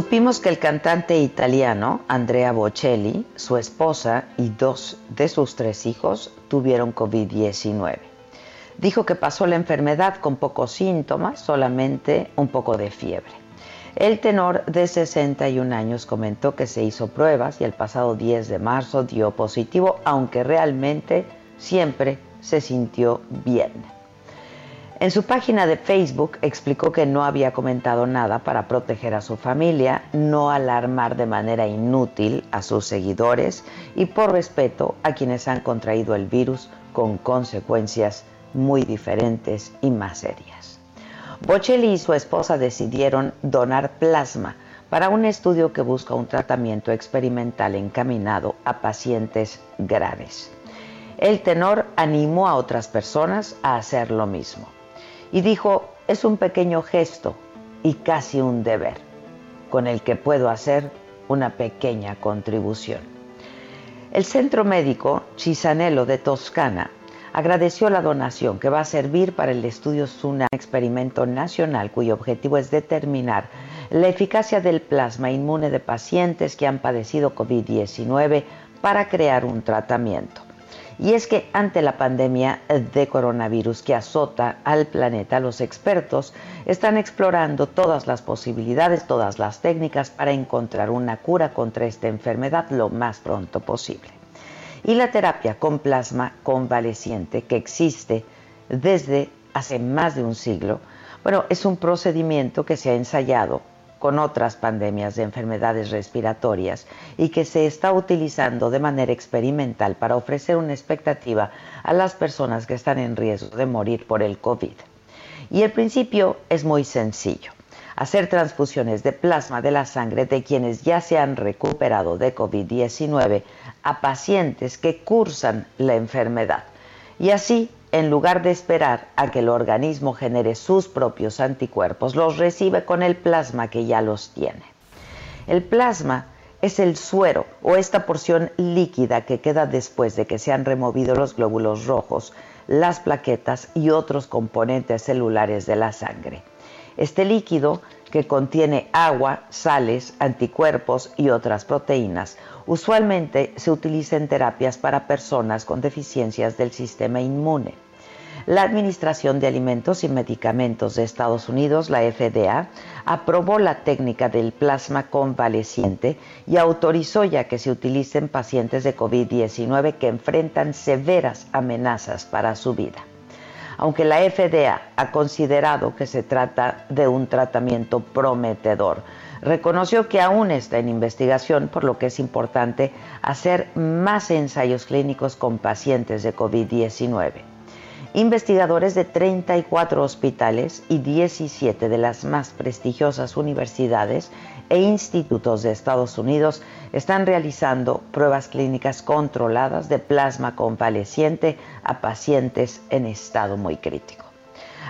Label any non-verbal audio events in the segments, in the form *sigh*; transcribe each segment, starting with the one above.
Supimos que el cantante italiano Andrea Bocelli, su esposa y dos de sus tres hijos tuvieron COVID-19. Dijo que pasó la enfermedad con pocos síntomas, solamente un poco de fiebre. El tenor de 61 años comentó que se hizo pruebas y el pasado 10 de marzo dio positivo, aunque realmente siempre se sintió bien. En su página de Facebook explicó que no había comentado nada para proteger a su familia, no alarmar de manera inútil a sus seguidores y por respeto a quienes han contraído el virus con consecuencias muy diferentes y más serias. Bocelli y su esposa decidieron donar plasma para un estudio que busca un tratamiento experimental encaminado a pacientes graves. El tenor animó a otras personas a hacer lo mismo y dijo, es un pequeño gesto y casi un deber, con el que puedo hacer una pequeña contribución. El Centro Médico Cisanello de Toscana agradeció la donación que va a servir para el estudio SUNA, experimento nacional cuyo objetivo es determinar la eficacia del plasma inmune de pacientes que han padecido COVID-19 para crear un tratamiento. Y es que ante la pandemia de coronavirus que azota al planeta, los expertos están explorando todas las posibilidades, todas las técnicas para encontrar una cura contra esta enfermedad lo más pronto posible. Y la terapia con plasma convaleciente que existe desde hace más de un siglo, bueno, es un procedimiento que se ha ensayado con otras pandemias de enfermedades respiratorias y que se está utilizando de manera experimental para ofrecer una expectativa a las personas que están en riesgo de morir por el COVID. Y el principio es muy sencillo. Hacer transfusiones de plasma de la sangre de quienes ya se han recuperado de COVID-19 a pacientes que cursan la enfermedad. Y así en lugar de esperar a que el organismo genere sus propios anticuerpos, los recibe con el plasma que ya los tiene. El plasma es el suero o esta porción líquida que queda después de que se han removido los glóbulos rojos, las plaquetas y otros componentes celulares de la sangre. Este líquido, que contiene agua, sales, anticuerpos y otras proteínas, Usualmente se utiliza en terapias para personas con deficiencias del sistema inmune. La Administración de Alimentos y Medicamentos de Estados Unidos, la FDA, aprobó la técnica del plasma convaleciente y autorizó ya que se utilice en pacientes de COVID-19 que enfrentan severas amenazas para su vida. Aunque la FDA ha considerado que se trata de un tratamiento prometedor, reconoció que aún está en investigación, por lo que es importante hacer más ensayos clínicos con pacientes de COVID-19. Investigadores de 34 hospitales y 17 de las más prestigiosas universidades e institutos de Estados Unidos están realizando pruebas clínicas controladas de plasma convaleciente a pacientes en estado muy crítico.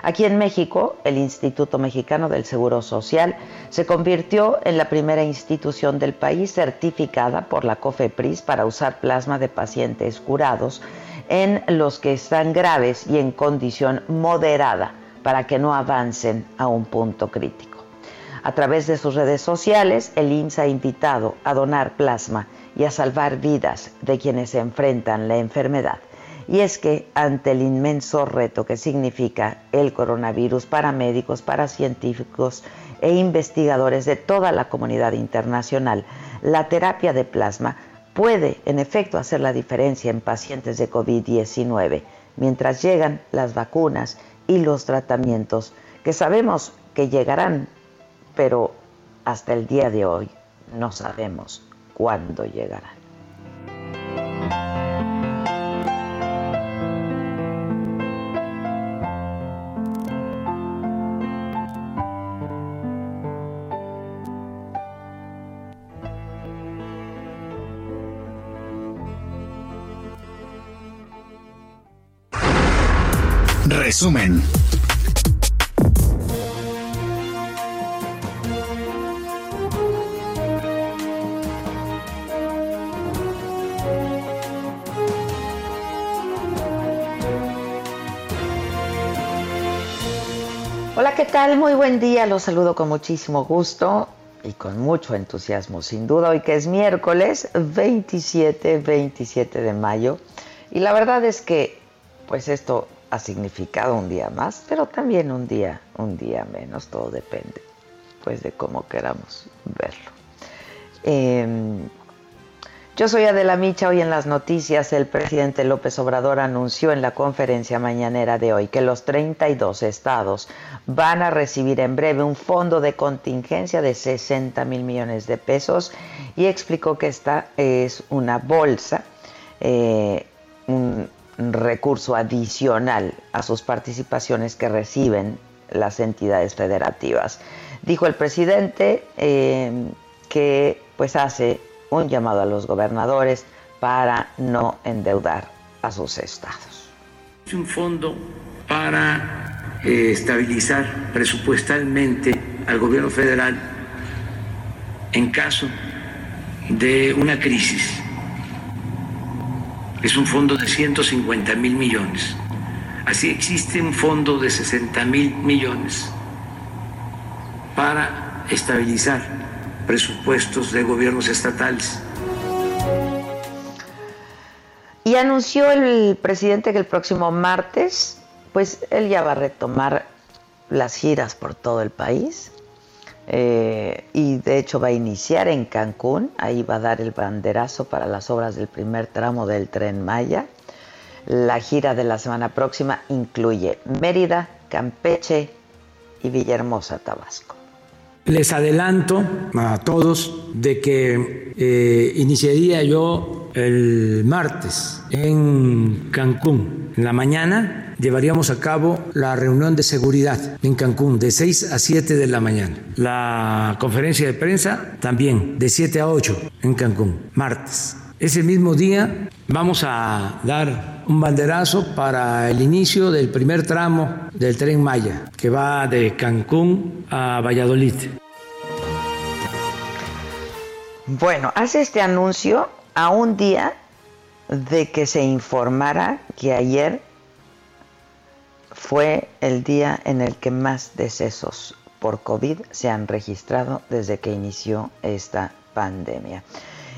Aquí en México, el Instituto Mexicano del Seguro Social se convirtió en la primera institución del país certificada por la COFEPRIS para usar plasma de pacientes curados en los que están graves y en condición moderada para que no avancen a un punto crítico. A través de sus redes sociales, el IMSS ha invitado a donar plasma y a salvar vidas de quienes enfrentan la enfermedad. Y es que ante el inmenso reto que significa el coronavirus para médicos, para científicos e investigadores de toda la comunidad internacional, la terapia de plasma puede en efecto hacer la diferencia en pacientes de COVID-19 mientras llegan las vacunas y los tratamientos que sabemos que llegarán, pero hasta el día de hoy no sabemos cuándo llegarán. Resumen. Hola, ¿qué tal? Muy buen día. Los saludo con muchísimo gusto y con mucho entusiasmo, sin duda, hoy que es miércoles 27, 27 de mayo. Y la verdad es que, pues esto ha significado un día más, pero también un día, un día menos, todo depende pues de cómo queramos verlo. Em, yo soy Adela Micha, hoy en las noticias el presidente López Obrador anunció en la conferencia mañanera de hoy que los 32 estados van a recibir en breve un fondo de contingencia de 60 mil millones de pesos y explicó que esta es una bolsa, eh, un, recurso adicional a sus participaciones que reciben las entidades federativas. Dijo el presidente eh, que pues hace un llamado a los gobernadores para no endeudar a sus estados. Es un fondo para eh, estabilizar presupuestalmente al gobierno federal en caso de una crisis es un fondo de 150 mil millones. Así existe un fondo de 60 mil millones para estabilizar presupuestos de gobiernos estatales. Y anunció el presidente que el próximo martes, pues él ya va a retomar las giras por todo el país eh, y de hecho va a iniciar en Cancún, ahí va a dar el banderazo para las obras del primer tramo del tren Maya. La gira de la semana próxima incluye Mérida, Campeche y Villahermosa, Tabasco. Les adelanto a todos de que eh, iniciaría yo el martes en Cancún, en la mañana, llevaríamos a cabo la reunión de seguridad en Cancún de 6 a 7 de la mañana. La conferencia de prensa también de 7 a 8 en Cancún, martes. Ese mismo día vamos a dar un banderazo para el inicio del primer tramo del tren Maya, que va de Cancún a Valladolid. Bueno, hace este anuncio a un día de que se informara que ayer fue el día en el que más decesos por COVID se han registrado desde que inició esta pandemia.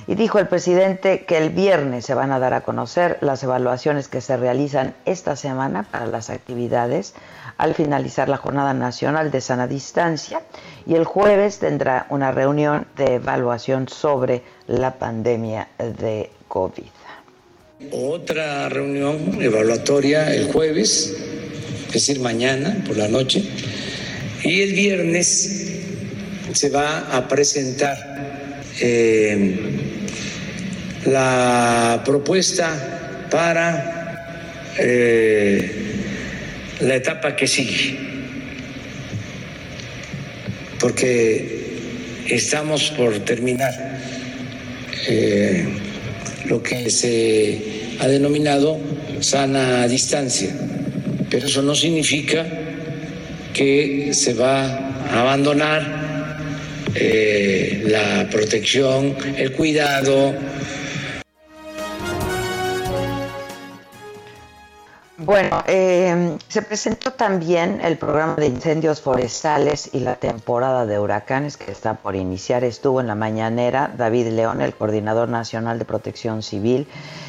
Y dijo el presidente que el viernes se van a dar a conocer las evaluaciones que se realizan esta semana para las actividades al finalizar la Jornada Nacional de Sana Distancia y el jueves tendrá una reunión de evaluación sobre la pandemia de COVID. Otra reunión evaluatoria el jueves es decir, mañana por la noche. Y el viernes se va a presentar eh, la propuesta para eh, la etapa que sigue, porque estamos por terminar eh, lo que se ha denominado sana distancia pero eso no significa que se va a abandonar eh, la protección, el cuidado. Bueno, eh, se presentó también el programa de incendios forestales y la temporada de huracanes que está por iniciar. Estuvo en la mañanera David León, el coordinador nacional de protección civil.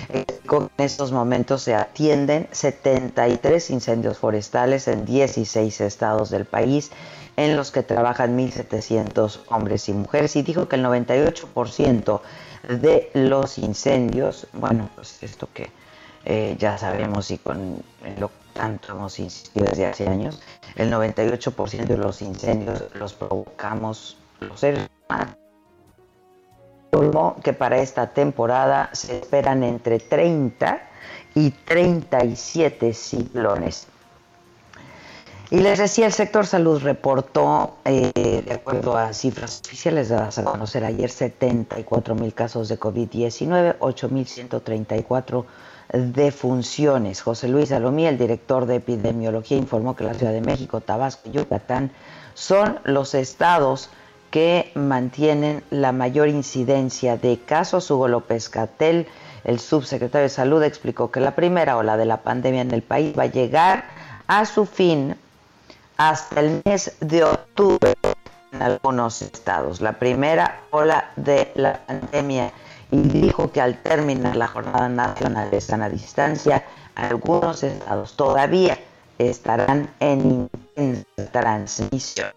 en estos momentos se atienden 73 incendios forestales en 16 estados del país, en los que trabajan 1.700 hombres y mujeres. Y dijo que el 98% de los incendios, bueno, pues esto que eh, ya sabemos y con lo tanto hemos insistido desde hace años, el 98% de los incendios los provocamos los seres humanos. Que para esta temporada se esperan entre 30 y 37 ciclones. Y les decía, el sector salud reportó, eh, de acuerdo a cifras oficiales dadas a conocer ayer, 74 mil casos de COVID-19, 8.134 defunciones. José Luis Salomí, el director de epidemiología, informó que la Ciudad de México, Tabasco y Yucatán son los estados que mantienen la mayor incidencia de casos. Hugo López Catel, el subsecretario de Salud, explicó que la primera ola de la pandemia en el país va a llegar a su fin hasta el mes de octubre en algunos estados. La primera ola de la pandemia y dijo que al terminar la Jornada Nacional de Sana Distancia, algunos estados todavía estarán en intensa transmisión.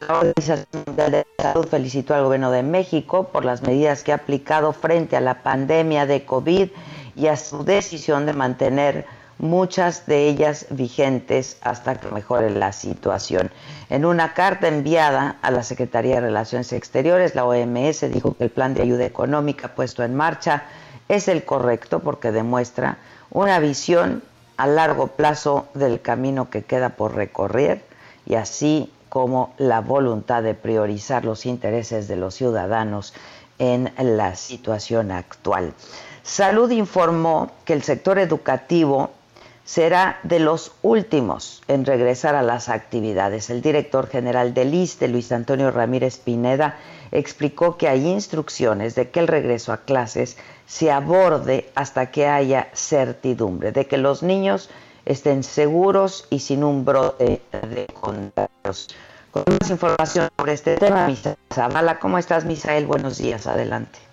La Organización Mundial de Salud felicitó al Gobierno de México por las medidas que ha aplicado frente a la pandemia de COVID y a su decisión de mantener muchas de ellas vigentes hasta que mejore la situación. En una carta enviada a la Secretaría de Relaciones Exteriores, la OMS dijo que el plan de ayuda económica puesto en marcha es el correcto porque demuestra una visión a largo plazo del camino que queda por recorrer y así como la voluntad de priorizar los intereses de los ciudadanos en la situación actual. Salud informó que el sector educativo será de los últimos en regresar a las actividades. El director general del ISTE, Luis Antonio Ramírez Pineda, explicó que hay instrucciones de que el regreso a clases se aborde hasta que haya certidumbre, de que los niños estén seguros y sin un brote de contagios. Con más información sobre este tema, Misael Zavala. ¿Cómo estás, Misael? Buenos días, adelante.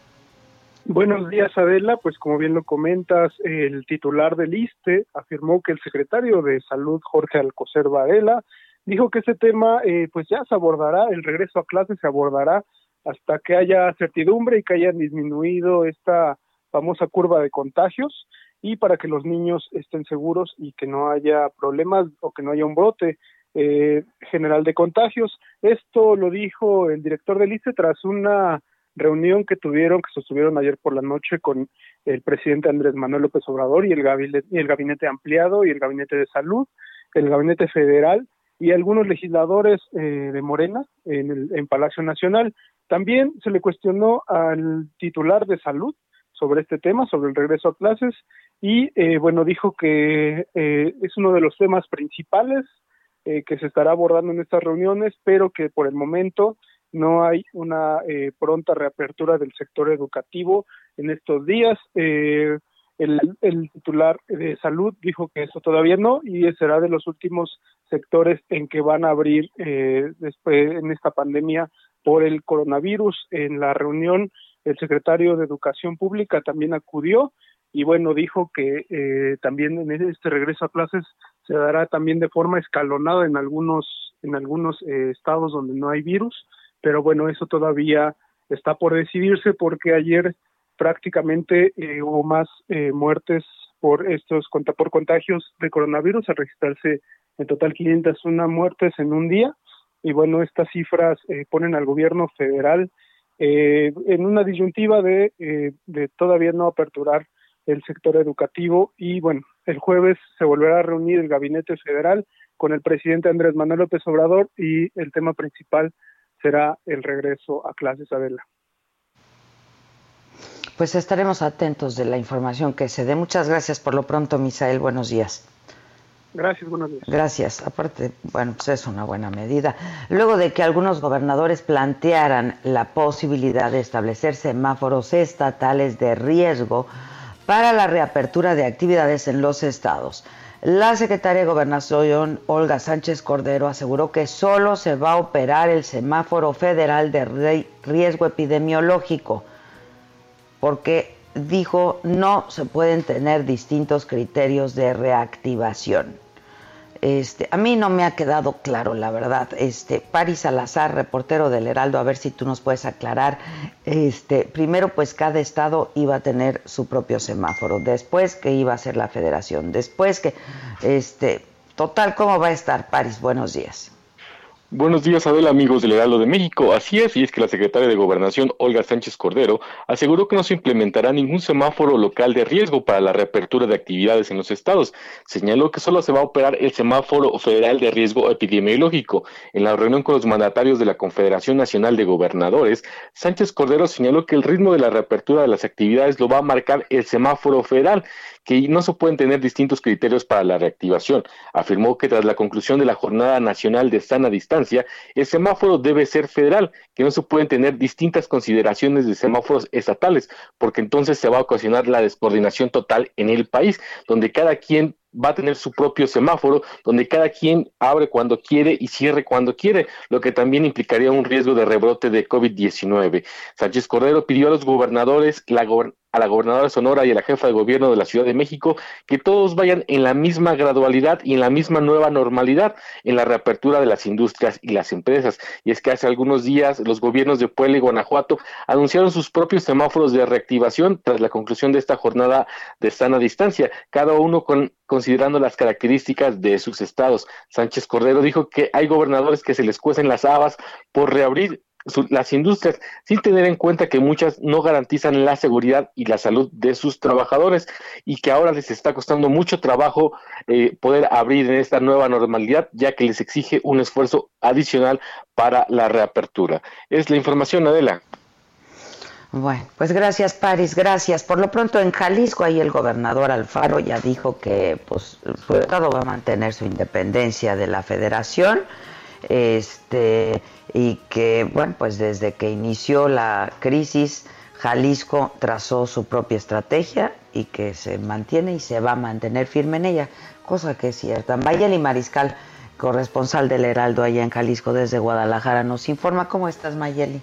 Buenos días, Adela. Pues como bien lo comentas, el titular del ISTE afirmó que el secretario de Salud, Jorge Alcocer Varela, dijo que ese tema eh, pues ya se abordará, el regreso a clases se abordará hasta que haya certidumbre y que haya disminuido esta famosa curva de contagios y para que los niños estén seguros y que no haya problemas o que no haya un brote eh, general de contagios. Esto lo dijo el director del ISTE tras una reunión que tuvieron, que sostuvieron ayer por la noche con el presidente Andrés Manuel López Obrador y el gabinete, el gabinete ampliado y el gabinete de salud, el gabinete federal y algunos legisladores eh, de Morena en, el, Palacio Nacional. También se le cuestionó al titular de salud sobre este tema, sobre el regreso a clases, y eh, bueno, dijo que eh, es uno de los temas principales que se estará abordando en estas reuniones, pero que por el momento no hay una eh, pronta reapertura del sector educativo en estos días. Eh, el, el, titular de salud dijo que eso todavía no y será de los últimos sectores en que van a abrir eh, después en esta pandemia por el coronavirus. En la reunión el secretario de Educación Pública también acudió y bueno dijo que eh, también en este regreso a clases se dará también de forma escalonada en algunos en algunos eh, estados donde no hay virus pero bueno, eso todavía está por decidirse porque ayer prácticamente eh, hubo más eh, muertes por estos por contagios de coronavirus, al registrarse en total 501 muertes en un día. Y bueno, estas cifras eh, ponen al gobierno federal en una disyuntiva de, de todavía no aperturar el sector educativo y bueno, el jueves se volverá a reunir el gabinete federal con el presidente Andrés Manuel López Obrador y el tema principal será el regreso a clases, Adela. Pues estaremos atentos de la información que se dé. Muchas gracias por lo pronto, Misael. Buenos días. Gracias, buenos días. Gracias. Aparte, bueno, pues es una buena medida. Luego de que algunos gobernadores plantearan la posibilidad de establecer semáforos estatales de riesgo para la reapertura de actividades en los estados, La secretaria de Gobernación, Olga Sánchez Cordero, aseguró que solo se va a operar el semáforo federal de riesgo epidemiológico, porque dijo no se pueden tener distintos criterios de reactivación. Este, a mí no me ha quedado claro, la verdad. Este, Paris Salazar, reportero del Heraldo, a ver si tú nos puedes aclarar. Este, primero, pues cada estado iba a tener su propio semáforo. Después que iba a ser la federación. Después que, este, total, ¿cómo va a estar Paris? Buenos días. Buenos días, Adela, amigos del Heraldo de México. Así es, y es que la secretaria de Gobernación, Olga Sánchez Cordero, aseguró que no se implementará ningún semáforo local de riesgo para la reapertura de actividades en los estados. Señaló que solo se va a operar el semáforo federal de riesgo epidemiológico. En la reunión con los mandatarios de la Confederación Nacional de Gobernadores, Sánchez Cordero señaló que el ritmo de la reapertura de las actividades lo va a marcar el semáforo federal que no se pueden tener distintos criterios para la reactivación. Afirmó que tras la conclusión de la Jornada Nacional de Sana Distancia, el semáforo debe ser federal, que no se pueden tener distintas consideraciones de semáforos estatales, porque entonces se va a ocasionar la descoordinación total en el país, donde cada quien va a tener su propio semáforo, donde cada quien abre cuando quiere y cierre cuando quiere, lo que también implicaría un riesgo de rebrote de COVID-19. Sánchez Cordero pidió a los gobernadores, la, a la gobernadora Sonora y a la jefa de gobierno de la Ciudad de México que todos vayan en la misma gradualidad y en la misma nueva normalidad en la reapertura de las industrias y las empresas. Y es que hace algunos días los gobiernos de Puebla y Guanajuato anunciaron sus propios semáforos de reactivación tras la conclusión de esta jornada de sana distancia, cada uno con, considerando las características de sus estados. Sánchez Cordero dijo que hay gobernadores que se les cuecen las habas por reabrir las industrias, sin tener en cuenta que muchas no garantizan la seguridad y la salud de sus trabajadores y que ahora les está costando mucho trabajo eh, poder abrir en esta nueva normalidad, ya que les exige un esfuerzo adicional para la reapertura. Es la información, Adela. Bueno, pues gracias, Paris, gracias. Por lo pronto en Jalisco, ahí el gobernador Alfaro ya dijo que pues, el Estado va a mantener su independencia de la federación este, y que, bueno, pues desde que inició la crisis, Jalisco trazó su propia estrategia y que se mantiene y se va a mantener firme en ella, cosa que es cierta. Mayeli Mariscal, corresponsal del Heraldo allá en Jalisco desde Guadalajara, nos informa cómo estás, Mayeli.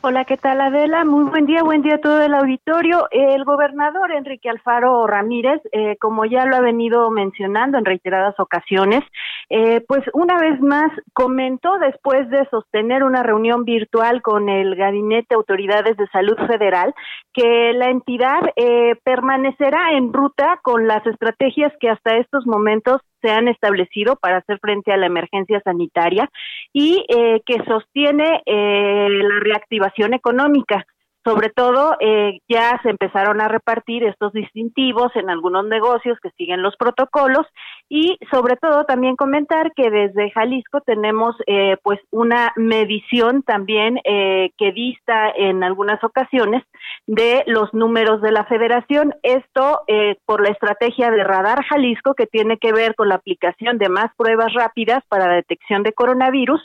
Hola, ¿qué tal Adela? Muy buen día, buen día a todo el auditorio. El gobernador Enrique Alfaro Ramírez, eh, como ya lo ha venido mencionando en reiteradas ocasiones, eh, pues una vez más comentó después de sostener una reunión virtual con el Gabinete de Autoridades de Salud Federal que la entidad eh, permanecerá en ruta con las estrategias que hasta estos momentos se han establecido para hacer frente a la emergencia sanitaria y eh, que sostiene eh, la reactivación económica. Sobre todo, eh, ya se empezaron a repartir estos distintivos en algunos negocios que siguen los protocolos y sobre todo también comentar que desde Jalisco tenemos eh, pues una medición también eh, que dista en algunas ocasiones de los números de la federación. Esto por la estrategia de Radar Jalisco que tiene que ver con la aplicación de más pruebas rápidas para la detección de coronavirus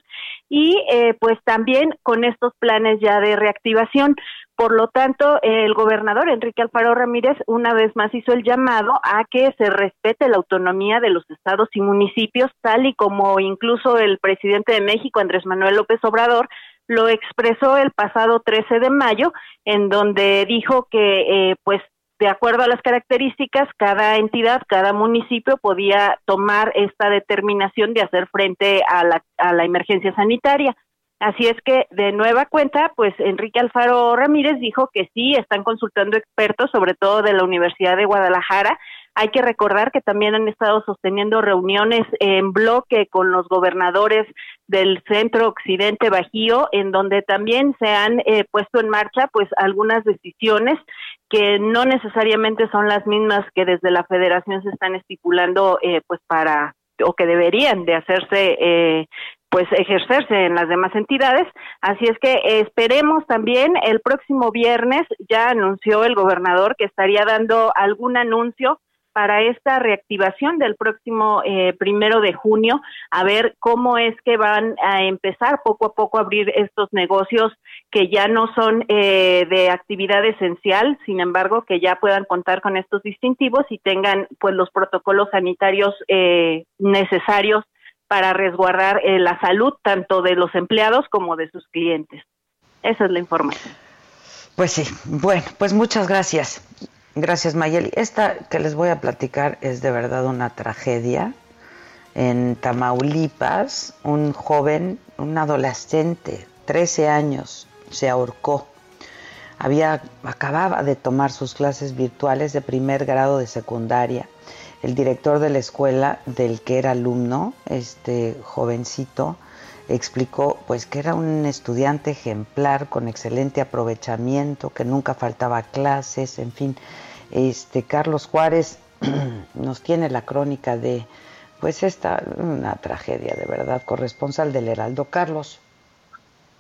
y pues también con estos planes ya de reactivación. Por lo tanto, el gobernador Enrique Alfaro Ramírez una vez más hizo el llamado a que se respete la autonomía de los estados y municipios, tal y como incluso el presidente de México, Andrés Manuel López Obrador, lo expresó el pasado 13 de mayo, en donde dijo que, eh, pues, de acuerdo a las características, cada entidad, cada municipio podía tomar esta determinación de hacer frente a la, a la emergencia sanitaria. Así es que, de nueva cuenta, pues Enrique Alfaro Ramírez dijo que sí, están consultando expertos, sobre todo de la Universidad de Guadalajara. Hay que recordar que también han estado sosteniendo reuniones en bloque con los gobernadores del centro occidente bajío, en donde también se han eh, puesto en marcha pues algunas decisiones que no necesariamente son las mismas que desde la federación se están estipulando eh, pues para o que deberían de hacerse eh, pues ejercerse en las demás entidades. Así es que esperemos también el próximo viernes, ya anunció el gobernador que estaría dando algún anuncio para esta reactivación del próximo eh, primero de junio, a ver cómo es que van a empezar poco a poco a abrir estos negocios que ya no son eh, de actividad esencial, sin embargo, que ya puedan contar con estos distintivos y tengan pues los protocolos sanitarios eh, necesarios para resguardar la salud tanto de los empleados como de sus clientes. Esa es la información. Pues sí, bueno, pues muchas gracias. Gracias, Mayeli. Esta que les voy a platicar es de verdad una tragedia. En Tamaulipas, un joven, un adolescente, 13 años, se ahorcó. Había, acababa de tomar sus clases virtuales de primer grado de secundaria. El director de la escuela del que era alumno, este jovencito, explicó pues que era un estudiante ejemplar con excelente aprovechamiento, que nunca faltaba clases, en fin. Este Carlos Juárez *clears throat* nos tiene la crónica de pues esta una tragedia de verdad, corresponsal del Heraldo Carlos.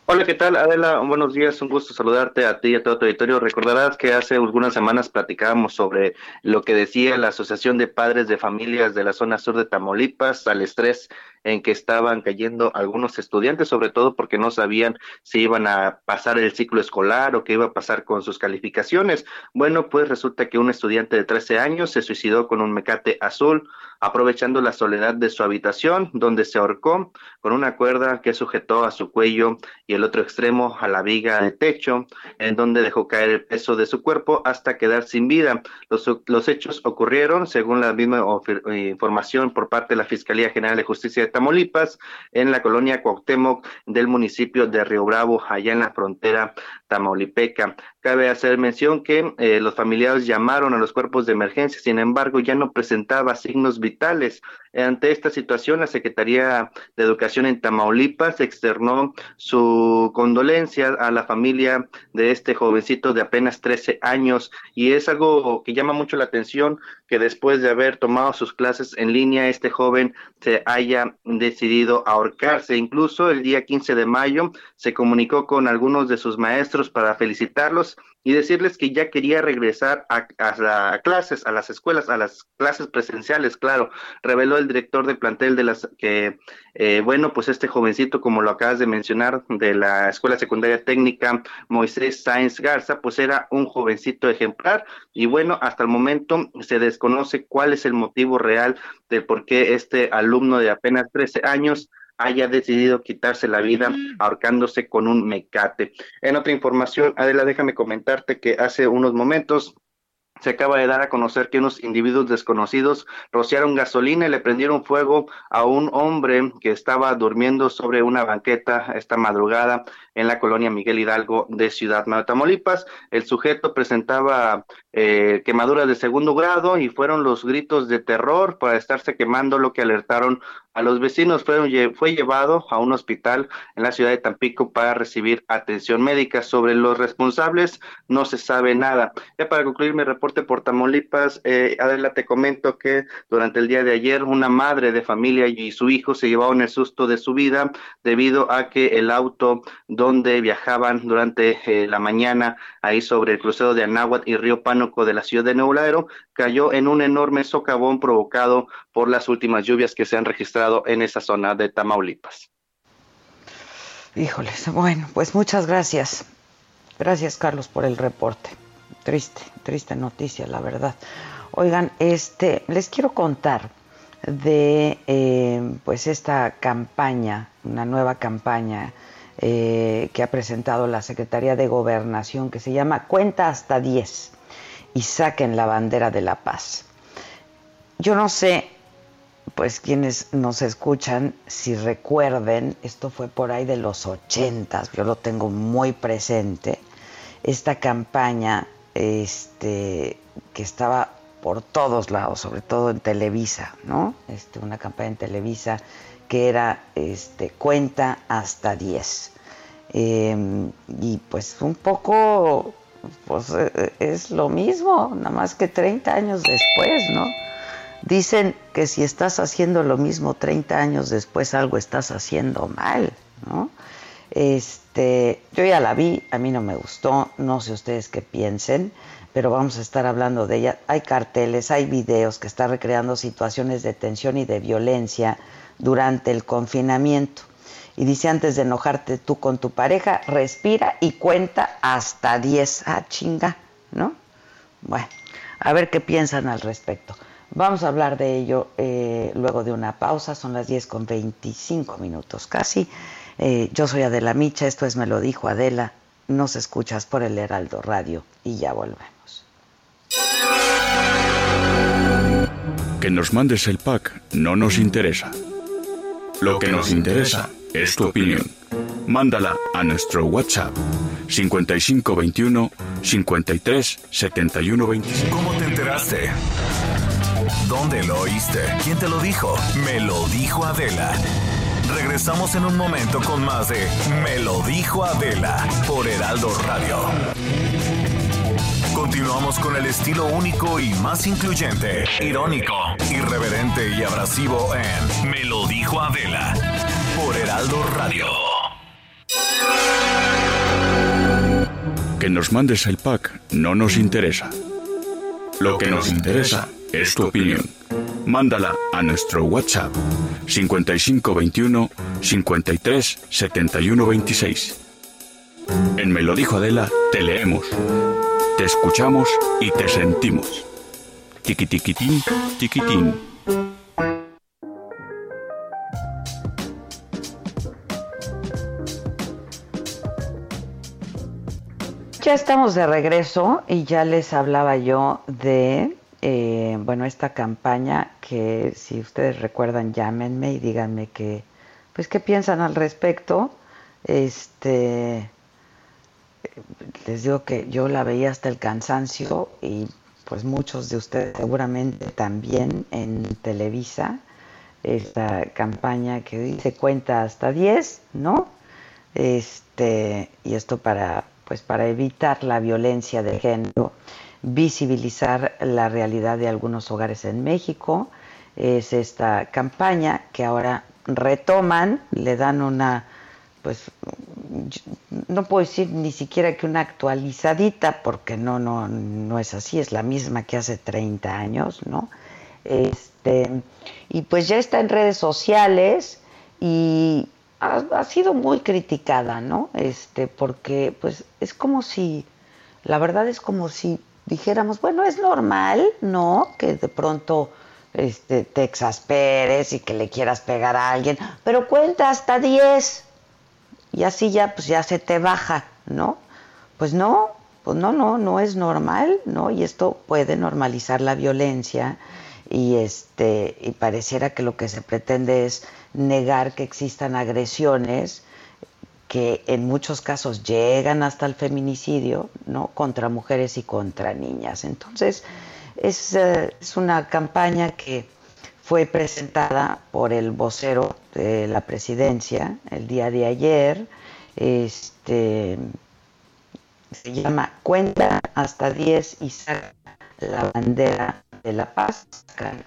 Hola, ¿qué tal? Adela, buenos días, un gusto saludarte a ti y a todo tu auditorio. Recordarás que hace algunas semanas platicábamos sobre lo que decía la Asociación de Padres de Familias de la zona sur de Tamaulipas al estrés en que estaban cayendo algunos estudiantes, sobre todo porque no sabían si iban a pasar el ciclo escolar o qué iba a pasar con sus calificaciones. Bueno, pues resulta que un estudiante de 13 años se suicidó con un mecate azul, aprovechando la soledad de su habitación, donde se ahorcó con una cuerda que sujetó a su cuello y el otro extremo a la viga de techo, en donde dejó caer el peso de su cuerpo hasta quedar sin vida. Los, los hechos ocurrieron, según la misma información por parte de la Fiscalía General de Justicia de Tamaulipas, en la colonia Cuauhtémoc del municipio de Río Bravo, allá en la frontera tamaulipeca. Cabe hacer mención que eh, los familiares llamaron a los cuerpos de emergencia, sin embargo, ya no presentaba signos vitales. Ante esta situación, la Secretaría de Educación en Tamaulipas externó su condolencia a la familia de este jovencito de apenas 13 años y es algo que llama mucho la atención que después de haber tomado sus clases en línea, este joven se haya decidido ahorcarse. Incluso el día 15 de mayo se comunicó con algunos de sus maestros para felicitarlos y decirles que ya quería regresar a, clases, a las escuelas, a las clases presenciales, claro. Reveló el director de plantel de las que, eh, bueno, pues este jovencito, como lo acabas de mencionar, de la Escuela Secundaria Técnica Moisés Sáenz Garza, pues era un jovencito ejemplar y bueno, hasta el momento se desconoce cuál es el motivo real de por qué este alumno de apenas 13 años haya decidido quitarse la vida ahorcándose con un mecate. En otra información, Adela, déjame comentarte que hace unos momentos se acaba de dar a conocer que unos individuos desconocidos rociaron gasolina y le prendieron fuego a un hombre que estaba durmiendo sobre una banqueta esta madrugada en la colonia Miguel Hidalgo de Ciudad Nueva Tamaulipas. El sujeto presentaba eh, quemaduras de segundo grado y fueron los gritos de terror para estarse quemando lo que alertaron a los vecinos. Fue, fue llevado a un hospital en la ciudad de Tampico para recibir atención médica. Sobre los responsables no se sabe nada. Ya para concluir mi reporte por Tamaulipas, eh, Adela, te comento que durante el día de ayer una madre de familia y su hijo se llevaron el susto de su vida debido a que el auto donde viajaban durante eh, la mañana ahí sobre el crucero de Anáhuac y Río Pánuco de la ciudad de Neularo cayó en un enorme socavón provocado por las últimas lluvias que se han registrado en esa zona de Tamaulipas. Híjoles, bueno, pues muchas gracias. Gracias, Carlos, por el reporte. Triste, triste noticia, la verdad. Oigan, este, les quiero contar de eh, pues esta campaña, una nueva campaña eh, que ha presentado la Secretaría de Gobernación que se llama Cuenta hasta 10 y saquen la bandera de la paz. Yo no sé, pues quienes nos escuchan, si recuerden, esto fue por ahí de los ochentas, yo lo tengo muy presente, esta campaña este, que estaba por todos lados, sobre todo en Televisa, ¿no? Este, una campaña en Televisa que era este, cuenta hasta 10. Em, y pues un poco pues eh, eh, es lo mismo, nada más que 30 años después, ¿no? Dicen que si estás haciendo lo mismo 30 años después, algo estás haciendo mal, ¿no? Este, yo ya la vi, a mí no me gustó, no sé ustedes qué piensen, pero vamos a estar hablando de ella. Hay carteles, hay videos que están recreando situaciones de tensión y de violencia durante el confinamiento. Y dice antes de enojarte tú con tu pareja, respira y cuenta hasta 10. Ah, chinga, ¿no? Bueno, a ver qué piensan al respecto. Vamos a hablar de ello eh, luego de una pausa, son las 10 con 25 minutos casi. Eh, yo soy Adela Micha, esto es Me lo dijo Adela, nos escuchas por el Heraldo Radio y ya volvemos. Que nos mandes el pack no nos interesa. Lo que nos interesa es tu opinión. Mándala a nuestro WhatsApp 5521 53 71 25. ¿Cómo te enteraste? ¿Dónde lo oíste? ¿Quién te lo dijo? Me lo dijo Adela. Regresamos en un momento con más de Me lo dijo Adela por Heraldo Radio. Continuamos con el estilo único y más incluyente, irónico, irreverente y abrasivo en Me lo dijo Adela por Heraldo Radio. Que nos mandes el pack no nos interesa. Lo que nos interesa es tu opinión. Mándala a nuestro WhatsApp 5521 53 71 26. En Me lo dijo Adela, te leemos, te escuchamos y te sentimos. Tiquitiquitín, tiquitín. Ya estamos de regreso y ya les hablaba yo de, eh, bueno, esta campaña que si ustedes recuerdan, llámenme y díganme que, pues, qué piensan al respecto. Este, les digo que yo la veía hasta el cansancio y pues muchos de ustedes seguramente también en Televisa, esta campaña que dice cuenta hasta 10, ¿no? Este, y esto para pues para evitar la violencia de género, visibilizar la realidad de algunos hogares en México. Es esta campaña que ahora retoman, le dan una, pues, no puedo decir ni siquiera que una actualizadita, porque no, no, no es así, es la misma que hace 30 años, ¿no? Este, y pues ya está en redes sociales y ha, sido muy criticada, ¿no? Este, porque pues es como si, la verdad es como si dijéramos, bueno, es normal, ¿no? Que de pronto este, te exasperes y que le quieras pegar a alguien, pero cuenta hasta 10 y así ya, pues ya se te baja, ¿no? Pues no, pues no, no, no es normal, ¿no? Y esto puede normalizar la violencia y este y pareciera que lo que se pretende es negar que existan agresiones que en muchos casos llegan hasta el feminicidio, ¿no? contra mujeres y contra niñas. Entonces, es, eh, es una campaña que fue presentada por el vocero de la presidencia el día de ayer. Este se llama Cuenta hasta 10 y saca la bandera de la paz,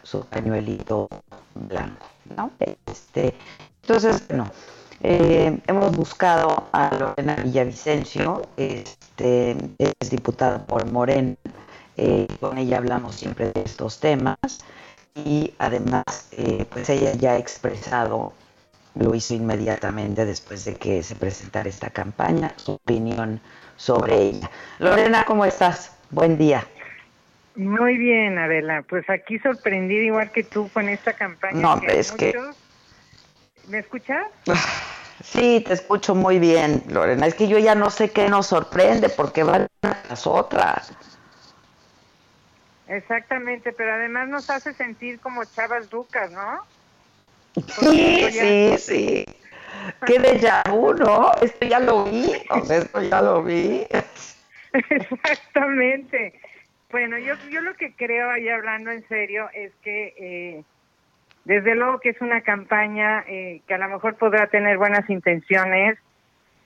su pañuelito blanco. ¿no? Este, entonces, bueno, eh, hemos buscado a Lorena Villavicencio, este, es diputada por Morena, eh, con ella hablamos siempre de estos temas y además, eh, pues ella ya ha expresado, lo hizo inmediatamente después de que se presentara esta campaña, su opinión sobre ella. Lorena, ¿cómo estás? Buen día. Muy bien, Adela. Pues aquí sorprendida igual que tú con esta campaña. No, es que... ¿Me escuchas? *sighs* Sí, te escucho muy bien, Lorena. Es que yo ya no sé qué nos sorprende porque van las otras. Exactamente, pero además nos hace sentir como chavas ducas, ¿no? sí, sí, sí. Qué de vu, ¿no? Esto ya lo vi, o sea, esto ya lo vi. *laughs* Exactamente. Bueno, yo, yo lo que creo, ahí hablando en serio, es que eh, desde luego que es una campaña eh, que a lo mejor podrá tener buenas intenciones,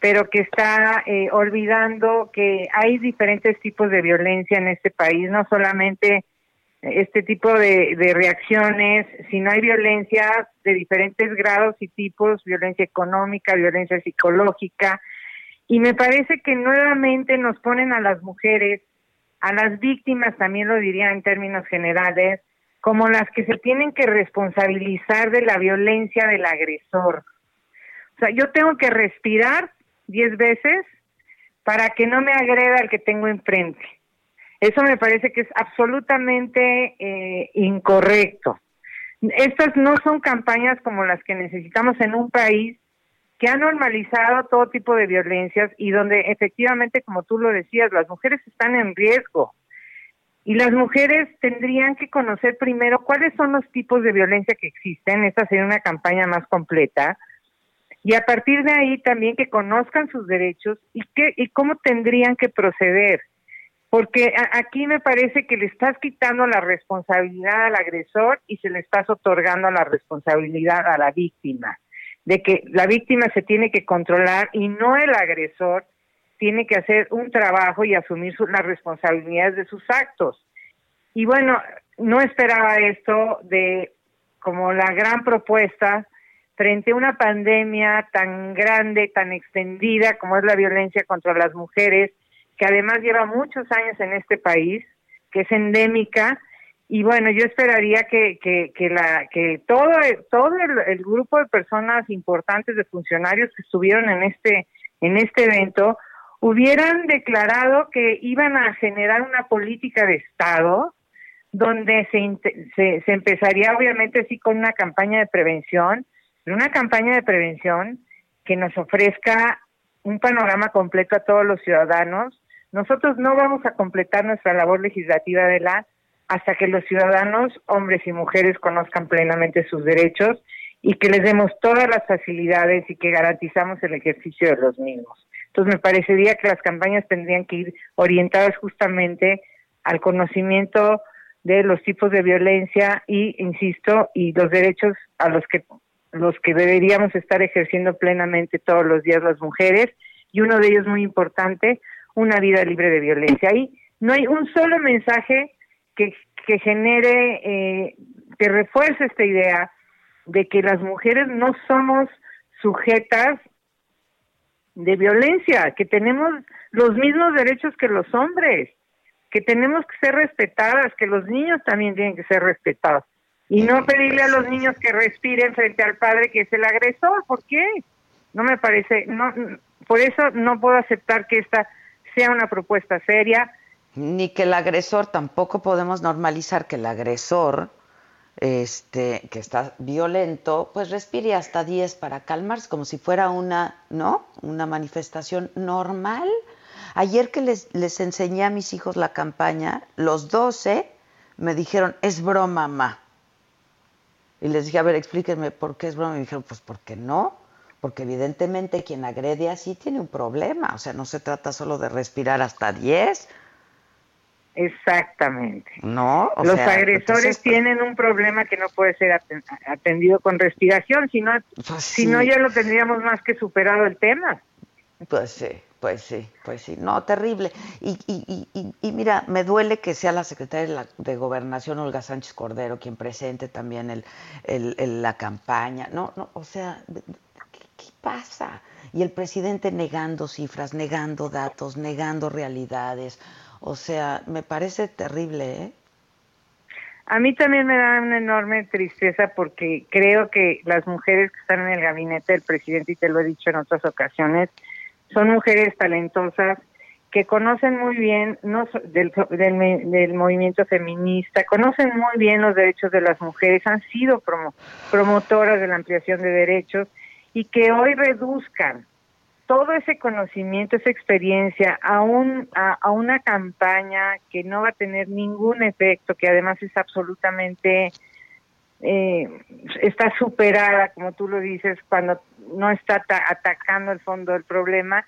pero que está eh, olvidando que hay diferentes tipos de violencia en este país, no solamente este tipo de, de reacciones, si no hay violencia de diferentes grados y tipos, violencia económica, violencia psicológica, y me parece que nuevamente nos ponen a las mujeres, a las víctimas también lo diría en términos generales, como las que se tienen que responsabilizar de la violencia del agresor. O sea, yo tengo que respirar diez veces para que no me agreda el que tengo enfrente. Eso me parece que es absolutamente eh, incorrecto. Estas no son campañas como las que necesitamos en un país que ha normalizado todo tipo de violencias y donde efectivamente, como tú lo decías, las mujeres están en riesgo. Y las mujeres tendrían que conocer primero cuáles son los tipos de violencia que existen. Esta sería una campaña más completa. Y a partir de ahí también que conozcan sus derechos y, qué, y cómo tendrían que proceder porque aquí me parece que le estás quitando la responsabilidad al agresor y se le estás otorgando la responsabilidad a la víctima, de que la víctima se tiene que controlar y no el agresor tiene que hacer un trabajo y asumir las responsabilidades de sus actos. Y bueno, no esperaba esto de como la gran propuesta frente a una pandemia tan grande, tan extendida como es la violencia contra las mujeres, que además lleva muchos años en este país, que es endémica, y bueno, yo esperaría que, que, la, que todo, todo el, grupo de personas importantes, de funcionarios que estuvieron en este, en este evento, hubieran declarado que iban a generar una política de Estado donde se, se, empezaría obviamente sí con una campaña de prevención, pero una campaña de prevención que nos ofrezca un panorama completo a todos los ciudadanos, nosotros no vamos a completar nuestra labor legislativa de la hasta que los ciudadanos, hombres y mujeres, conozcan plenamente sus derechos y que les demos todas las facilidades y que garantizamos el ejercicio de los mismos. Entonces me parecería que las campañas tendrían que ir orientadas justamente al conocimiento de los tipos de violencia y, insisto, y los derechos a los que los que deberíamos estar ejerciendo plenamente todos los días las mujeres y uno de ellos muy importante, una vida libre de violencia. Ahí no hay un solo mensaje que, que genere, eh, que refuerce esta idea de que las mujeres no somos sujetas de violencia, que tenemos los mismos derechos que los hombres, que tenemos que ser respetadas, que los niños también tienen que ser respetados. Y no pedirle a los niños que respiren frente al padre que es el agresor. ¿Por qué? No me parece, no, por eso no puedo aceptar que esta sea una propuesta seria. Ni que el agresor, tampoco podemos normalizar que el agresor, este, que está violento, pues respire hasta 10 para calmarse, como si fuera una, ¿no? Una manifestación normal. Ayer que les, les enseñé a mis hijos la campaña, los 12 me dijeron, es broma, mamá. Y les dije, a ver, explíquenme por qué es broma. Y me dijeron, pues porque no porque evidentemente quien agrede así tiene un problema, o sea, no se trata solo de respirar hasta 10. Exactamente. No, los agresores tienen un problema que no puede ser atendido con respiración, si no, pues si no ya lo tendríamos más que superado el tema. Pues sí, pues sí, pues sí, no, terrible. Y, y, y, y mira, me duele que sea la secretaria de, la, de, Gobernación, Olga Sánchez Cordero, quien presente también el, el, la campaña. No, no, o sea, ¿qué pasa? Y el presidente negando cifras, negando datos, negando realidades. O sea, me parece terrible, ¿eh? A mí también me da una enorme tristeza porque creo que las mujeres que están en el gabinete del presidente, y te lo he dicho en otras ocasiones, son mujeres talentosas que conocen muy bien no, del, del, movimiento feminista, conocen muy bien los derechos de las mujeres, han sido promotoras de la ampliación de derechos y que hoy reduzcan todo ese conocimiento, esa experiencia a, a, una campaña que no va a tener ningún efecto, que además es absolutamente, eh, está superada, como tú lo dices, cuando no está atacando el fondo del problema.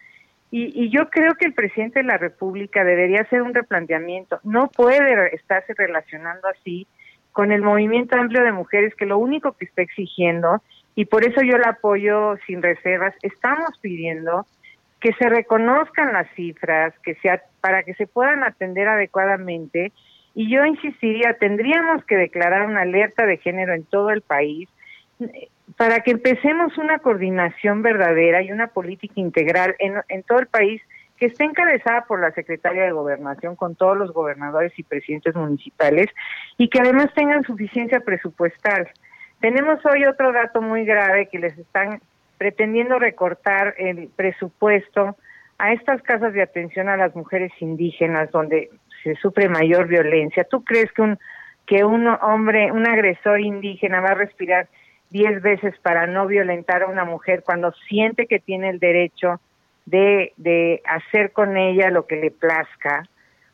Y, y yo creo que el presidente de la República debería hacer un replanteamiento. No puede estarse relacionando así con el movimiento amplio de mujeres que lo único que está exigiendo y por eso yo la apoyo sin reservas. Estamos pidiendo que se reconozcan las cifras, que sea para que se puedan atender adecuadamente Y yo insistiría, tendríamos que declarar una alerta de género en todo el país eh, para que empecemos una coordinación verdadera y una política integral en, en todo el país que esté encabezada por la Secretaria de Gobernación con todos los gobernadores y presidentes municipales y que además tengan suficiencia presupuestal. Tenemos hoy otro dato muy grave que les están pretendiendo recortar el presupuesto a estas casas de atención a las mujeres indígenas donde se sufre mayor violencia. ¿Tú crees que un que un hombre, un agresor indígena va a respirar diez veces para no violentar a una mujer cuando siente que tiene el derecho de, de hacer con ella lo que le plazca.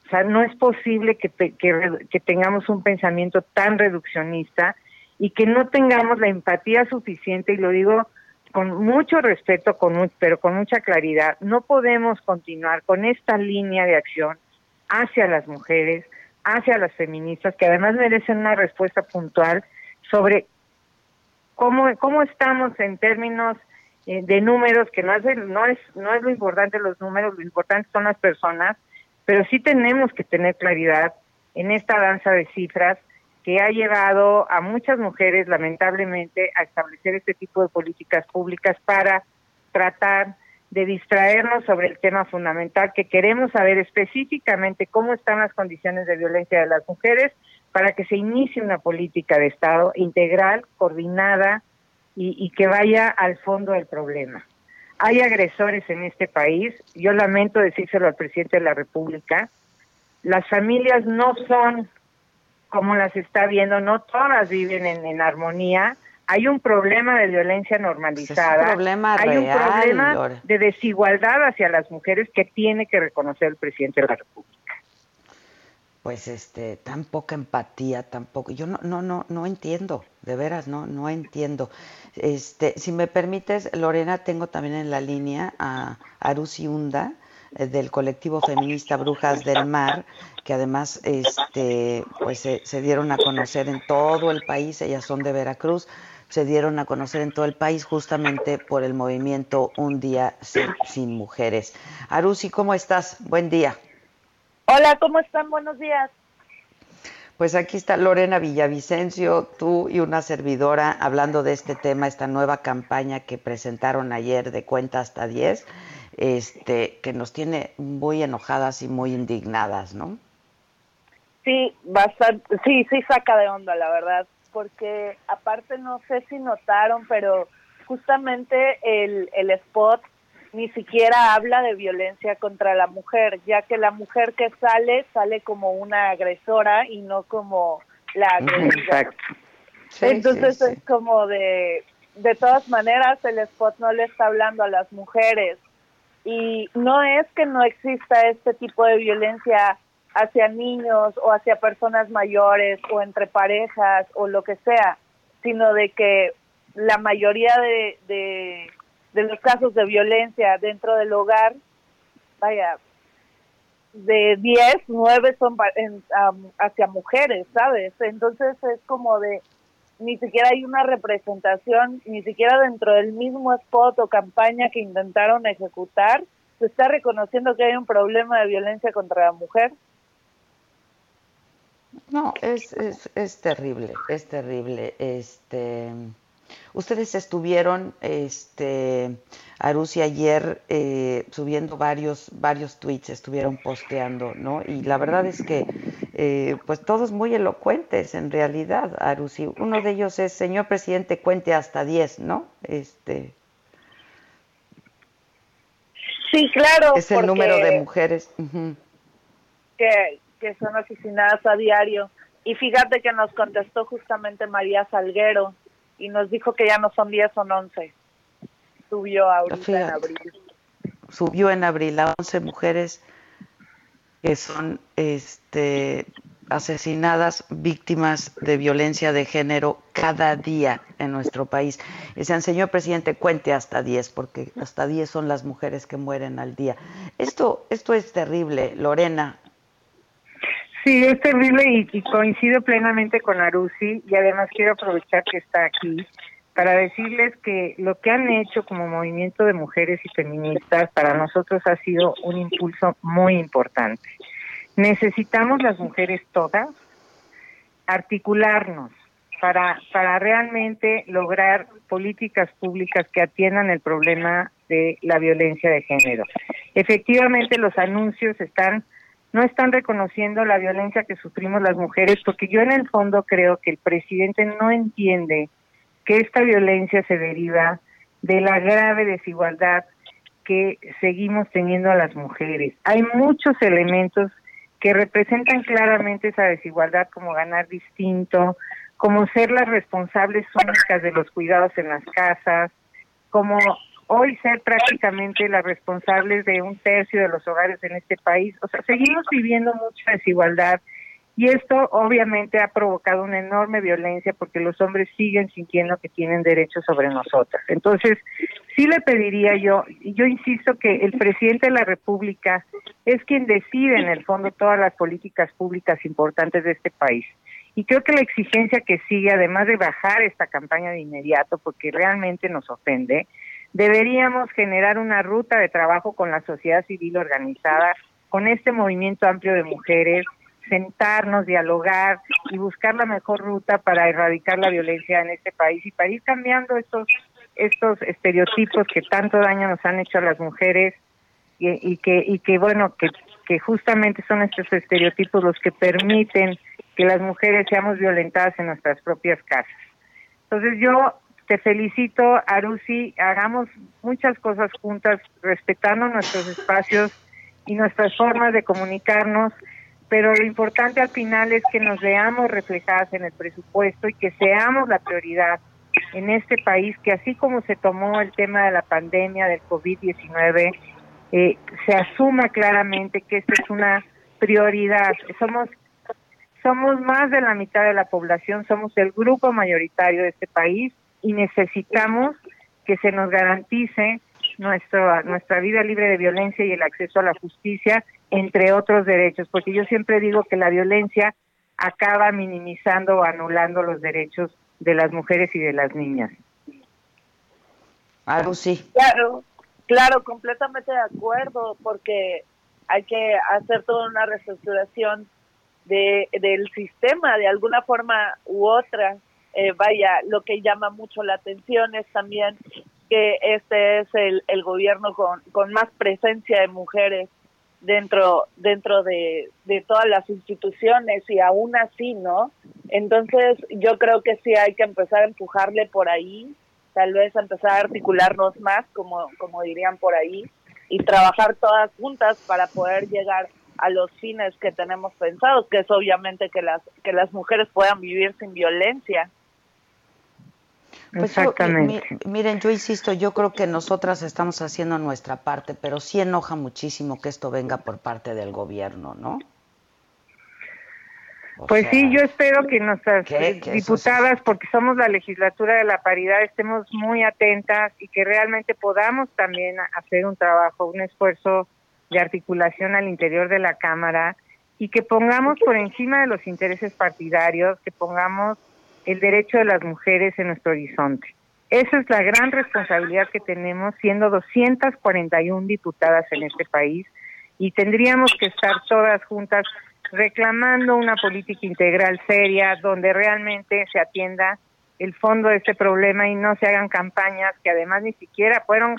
O sea, no es posible que, que, tengamos un pensamiento tan reduccionista y que no tengamos la empatía suficiente, y lo digo con mucho respeto, con pero con mucha claridad, no podemos continuar con esta línea de acción hacia las mujeres, hacia las feministas, que además merecen una respuesta puntual sobre cómo, cómo estamos en términos eh, de números, que no es, no, es, no es lo importante los números, lo importante son las personas, pero sí tenemos que tener claridad en esta danza de cifras que ha llevado a muchas mujeres, lamentablemente, a establecer este tipo de políticas públicas para tratar de distraernos sobre el tema fundamental que queremos saber específicamente cómo están las condiciones de violencia de las mujeres para que se inicie una política de Estado integral, coordinada, y, que vaya al fondo del problema. Hay agresores en este país, yo lamento decírselo al presidente de la República, las familias no son como las está viendo, no todas viven en, armonía, hay un problema de violencia normalizada, hay un problema de desigualdad hacia las mujeres que tiene que reconocer el presidente de la República pues este tan poca empatía, tampoco. Yo no no no no entiendo, de veras no no entiendo. Este, si me permites, Lorena, tengo también en la línea a Arusi Hunda del colectivo feminista Brujas del Mar, que además este pues se, dieron a conocer en todo el país, ellas son de Veracruz, se dieron a conocer en todo el país justamente por el movimiento Un día sin, sin mujeres. Arusi, ¿cómo estás? Buen día. Hola, ¿cómo están? Buenos días. Pues aquí está Lorena Villavicencio, tú y una servidora hablando de este tema, esta nueva campaña que presentaron ayer de cuenta hasta 10, este, que nos tiene muy enojadas y muy indignadas, ¿no? Sí, bastante, sí, sí saca de onda, la verdad, porque aparte no sé si notaron, pero justamente el, el spot ni siquiera habla de violencia contra la mujer, ya que la mujer que sale sale como una agresora y no como la agresora. Entonces es como de, de todas maneras el spot no le está hablando a las mujeres y no es que no exista este tipo de violencia hacia niños o hacia personas mayores o entre parejas o lo que sea, sino de que la mayoría de de los casos de violencia dentro del hogar, vaya, de 10, 9 son hacia mujeres, ¿sabes? Entonces es como de, ni siquiera hay una representación, ni siquiera dentro del mismo spot o campaña que intentaron ejecutar, se está reconociendo que hay un problema de violencia contra la mujer. No, es, es, es terrible, es terrible. Este Ustedes estuvieron, este, Arusi, ayer eh, subiendo varios, varios tweets, estuvieron posteando, ¿no? Y la verdad es que, eh, pues todos muy elocuentes en realidad, Arusi. Uno de ellos es, señor presidente, cuente hasta 10, ¿no? Este. Sí, claro. Es el número de mujeres. que, que son asesinadas a diario. Y fíjate que nos contestó justamente María Salguero, y nos dijo que ya no son 10, son 11. Subió ahorita en abril. Subió en abril a 11 mujeres que son este asesinadas víctimas de violencia de género cada día en nuestro país. Y se señor presidente, cuente hasta 10, porque hasta 10 son las mujeres que mueren al día. Esto, esto es terrible, Lorena. Sí, es terrible y, coincido plenamente con Arusi y además quiero aprovechar que está aquí para decirles que lo que han hecho como movimiento de mujeres y feministas para nosotros ha sido un impulso muy importante. necesitamos las mujeres todas articularnos para, para realmente lograr políticas públicas que atiendan el problema de la violencia de género. Efectivamente, los anuncios están no están reconociendo la violencia que sufrimos las mujeres, porque yo en el fondo creo que el presidente no entiende que esta violencia se deriva de la grave desigualdad que seguimos teniendo a las mujeres. Hay muchos elementos que representan claramente esa desigualdad, como ganar distinto, como ser las responsables únicas de los cuidados en las casas, como hoy ser prácticamente las responsables de un tercio de los hogares en este país. O sea, seguimos viviendo mucha desigualdad y esto obviamente ha provocado una enorme violencia porque los hombres siguen sintiendo que tienen derechos sobre nosotras. Entonces, sí le pediría yo, yo insisto que el presidente de la República es quien decide en el fondo todas las políticas públicas importantes de este país. Y creo que la exigencia que sigue, además de bajar esta campaña de inmediato, porque realmente nos ofende, deberíamos generar una ruta de trabajo con la sociedad civil organizada, con este movimiento amplio de mujeres, sentarnos, dialogar y buscar la mejor ruta para erradicar la violencia en este país y para ir cambiando estos estos estereotipos que tanto daño nos han hecho a las mujeres y, que y que bueno que que justamente son estos estereotipos los que permiten que las mujeres seamos violentadas en nuestras propias casas. Entonces yo te felicito, Arusi, hagamos muchas cosas juntas, respetando nuestros espacios y nuestras formas de comunicarnos pero lo importante al final es que nos veamos reflejadas en el presupuesto y que seamos la prioridad en este país, que así como se tomó el tema de la pandemia del COVID-19, eh, se asuma claramente que esta es una prioridad. Somos somos más de la mitad de la población, somos el grupo mayoritario de este país y necesitamos que se nos garantice nuestra nuestra vida libre de violencia y el acceso a la justicia entre otros derechos, porque yo siempre digo que la violencia acaba minimizando o anulando los derechos de las mujeres y de las niñas. Algo sí. Claro, claro, completamente de acuerdo, porque hay que hacer toda una reestructuración de, del sistema de alguna forma u otra. Eh, vaya, lo que llama mucho la atención es también que este es el, el gobierno con, con más presencia de mujeres dentro dentro de, de todas las instituciones y aún así, ¿no? Entonces yo creo que sí hay que empezar a empujarle por ahí, tal vez empezar a articularnos más, como, como dirían por ahí, y trabajar todas juntas para poder llegar a los fines que tenemos pensados, que es obviamente que las, que las mujeres puedan vivir sin violencia. Pues Exactamente. miren, yo insisto, yo creo que nosotras estamos haciendo nuestra parte, pero sí enoja muchísimo que esto venga por parte del gobierno, ¿no? pues sí, yo espero que nuestras diputadas, porque somos la legislatura de la paridad, estemos muy atentas y que realmente podamos también hacer un trabajo, un esfuerzo de articulación al interior de la Cámara y que pongamos por encima de los intereses partidarios, que pongamos el derecho de las mujeres en nuestro horizonte. Esa es la gran responsabilidad que tenemos siendo 241 diputadas en este país y tendríamos que estar todas juntas reclamando una política integral seria donde realmente se atienda el fondo de este problema y no se hagan campañas que además ni siquiera fueron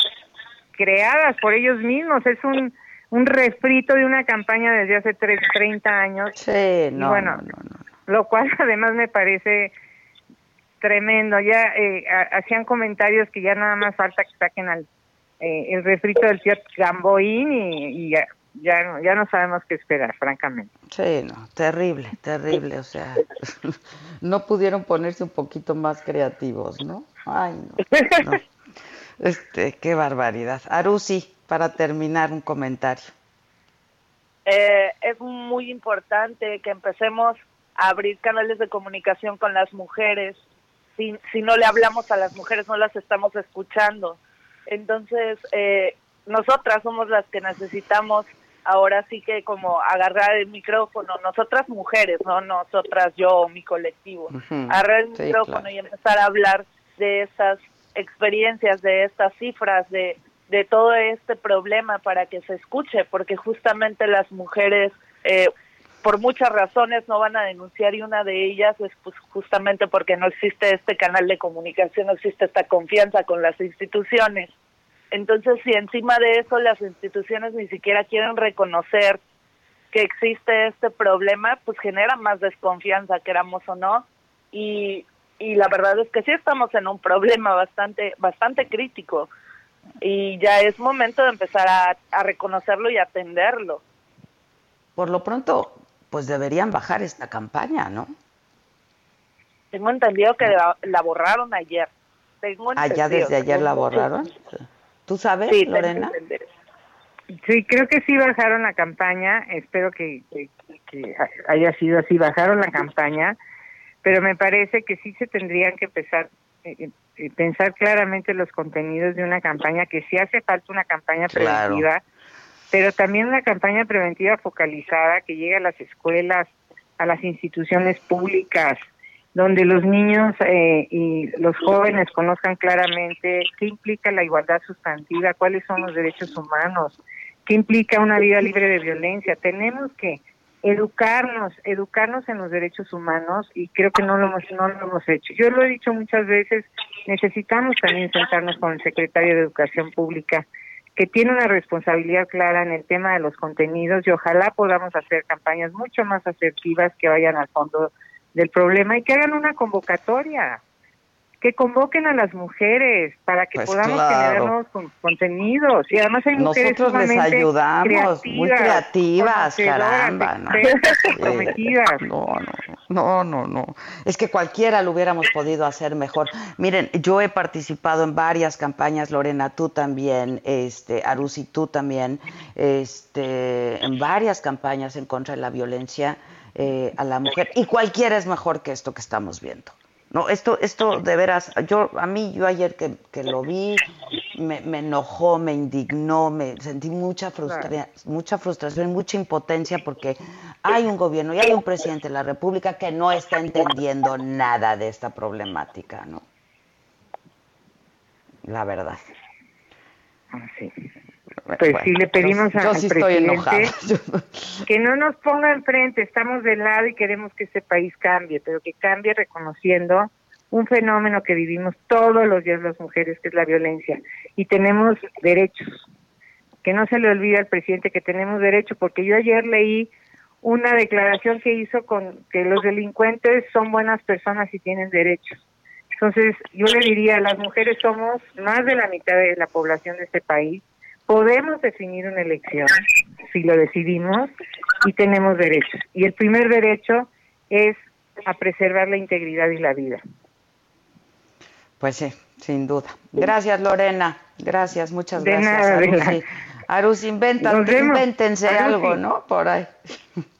creadas por ellos mismos. Es un, un refrito de una campaña desde hace 30 años. Sí, no, bueno, no, no, no, Lo cual *laughs* además me parece tremendo. Ya eh, hacían comentarios que ya nada más falta que saquen al eh, el refrito del tío Gamboín y, ya, ya, no, ya no sabemos qué esperar, francamente. Sí, no, terrible, terrible. O sea, *laughs* no pudieron ponerse un poquito más creativos, ¿no? Ay, no. Este, qué barbaridad. Arusi, para terminar, un comentario. Eh, es muy importante que empecemos a abrir canales de comunicación con las mujeres, si, no le hablamos a las mujeres, no las estamos escuchando. Entonces, eh, nosotras somos las que necesitamos ahora sí que como agarrar el micrófono, nosotras mujeres, no nosotras yo, mi colectivo, agarrar el micrófono y empezar a hablar de estas experiencias, de estas cifras, de, de todo este problema para que se escuche, porque justamente las mujeres eh, por muchas razones no van a denunciar y una de ellas es pues justamente porque no existe este canal de comunicación, no existe esta confianza con las instituciones. Entonces, si encima de eso las instituciones ni siquiera quieren reconocer que existe este problema, pues genera más desconfianza, queramos o no, y, y la verdad es que sí estamos en un problema bastante, bastante crítico, y ya es momento de empezar a, a reconocerlo y atenderlo. Por lo pronto, pues deberían bajar esta campaña, ¿no? Tengo entendido que la, la borraron ayer. Tengo Ah, entendido, desde ayer la borraron. ¿Tú sabes, Sí, Lorena? Sí, creo que sí bajaron la campaña, espero que, que- que haya sido así, bajaron la campaña, pero me parece que sí se tendrían que empezar, eh, eh, pensar claramente los contenidos de una campaña, que sí hace falta una campaña Claro. Pero también una campaña preventiva focalizada que llegue a las escuelas, a las instituciones públicas, donde los niños eh, y los jóvenes conozcan claramente qué implica la igualdad sustantiva, cuáles son los derechos humanos, qué implica una vida libre de violencia. Tenemos que educarnos, educarnos en los derechos humanos y creo que no lo hemos, no lo hemos hecho. Yo lo he dicho muchas veces, necesitamos también sentarnos con el secretario de Educación Pública que tiene una responsabilidad clara en el tema de los contenidos y ojalá podamos hacer campañas mucho más asertivas que vayan al fondo del problema y que hagan una convocatoria, que convoquen a las mujeres para que Pues podamos claro. generar nuevos con- contenidos. Y además hay mujeres Nosotros les ayudamos, muy creativas, caramba. No, no, no, no, no. Es que cualquiera lo hubiéramos podido hacer mejor. Miren, yo he participado en varias campañas, Lorena, tú también, este, Arusi, tú también, este, en varias campañas en contra de la violencia eh, a la mujer. Y cualquiera es mejor que esto que estamos viendo. No, esto, esto de veras, yo, a mí, yo ayer que, que lo vi, me, me enojó, me indignó, me sentí mucha frustra mucha frustración, mucha impotencia porque hay un gobierno y hay un presidente de la República que no está entendiendo nada de esta problemática, ¿no? La verdad. Pues sí, le pedimos yo, a- yo al sí presidente *laughs* que no nos ponga enfrente, estamos de lado y queremos que este país cambie, pero que cambie reconociendo un fenómeno que vivimos todos los días las mujeres, que es la violencia, y tenemos derechos. Que no se le olvide al presidente que tenemos derechos, porque yo ayer leí una declaración que hizo con que los delincuentes son buenas personas y tienen derechos. Entonces, yo le diría, las mujeres somos más de la mitad de la población de este país, podemos definir una elección si lo decidimos y tenemos derechos. Y el primer derecho es a preservar la integridad y la vida. Pues sí, sin duda. Gracias, Lorena. Gracias, muchas De gracias. nada. Arus, inventa, Nos vemos. invéntense Arusi. algo, ¿no? Por ahí.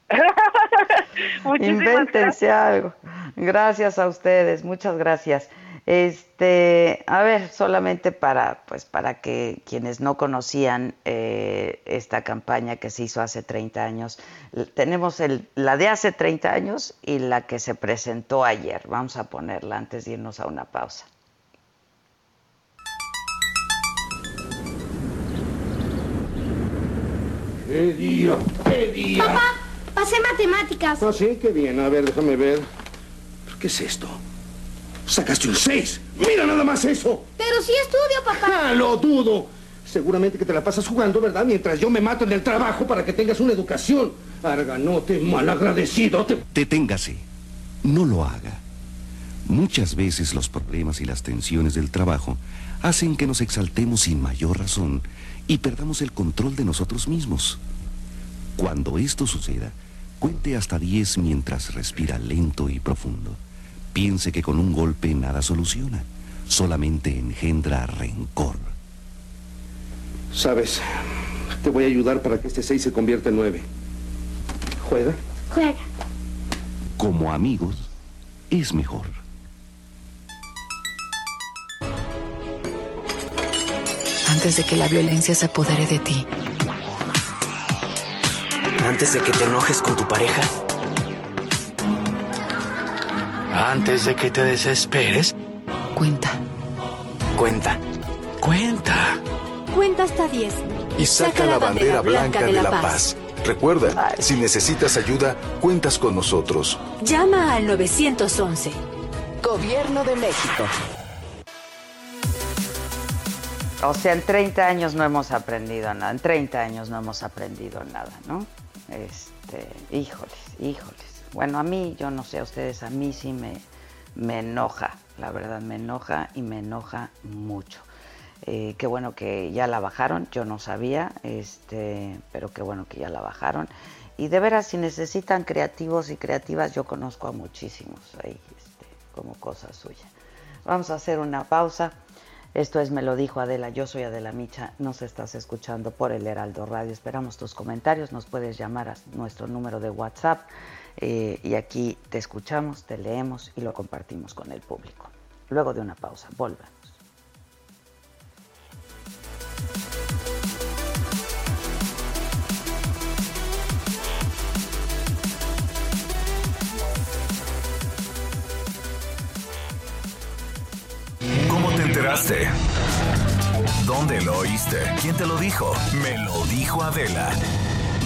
*laughs* Invéntense algo. Gracias a ustedes, muchas gracias. Este, a ver, solamente para, pues, para que quienes no conocían eh, esta campaña que se hizo hace 30 años, tenemos el, la de hace 30 años y la que se presentó ayer. Vamos a ponerla antes de irnos a una pausa. ¿Qué día? ¿Qué día? Papá, pasé matemáticas. Ah, sí, qué bien. A ver, déjame ver. ¿Qué es esto? Sacaste un 6. Mira nada más eso. Pero sí estudio, papá. Ah, lo dudo. Seguramente que te la pasas jugando, ¿verdad? Mientras yo me mato en el trabajo para que tengas una educación. Arganote, malagradecido. Te... Deténgase. No lo haga. Muchas veces los problemas y las tensiones del trabajo hacen que nos exaltemos sin mayor razón y perdamos el control de nosotros mismos. Cuando esto suceda, cuente hasta 10 mientras respira lento y profundo. Piense que con un golpe nada soluciona, solamente engendra rencor. Sabes, te voy a ayudar para que este 6 se convierta en 9. ¿Juega? Juega. Como amigos, es mejor. Antes de que la violencia se apodere de ti. Antes de que te enojes con tu pareja. Antes de que te desesperes, Cuenta. Cuenta. cuenta. Cuenta hasta 10 y saca la bandera blanca de la paz. Recuerda, si necesitas ayuda, cuentas con nosotros. Llama al 911. Gobierno de México. O sea, en 30 años no hemos aprendido nada. En 30 años no hemos aprendido nada, ¿no? Este, híjoles, híjoles. Bueno, a mí, yo no sé a ustedes, a mí sí me, me enoja, la verdad, me enoja y me enoja mucho. Eh, qué bueno que ya la bajaron, yo no sabía, este, pero qué bueno que ya la bajaron. Y de veras, si necesitan creativos y creativas, yo conozco a muchísimos ahí, este, como cosa suya. Vamos a hacer una pausa. Esto es Me lo dijo Adela, yo soy Adela Micha, nos estás escuchando por el Heraldo Radio. Esperamos tus comentarios, nos puedes llamar a nuestro número de WhatsApp eh, y aquí te escuchamos, te leemos y lo compartimos con el público. Luego de una pausa, volvemos. ¿Cómo te enteraste? ¿Dónde lo oíste? ¿Quién te lo dijo? Me lo dijo Adela.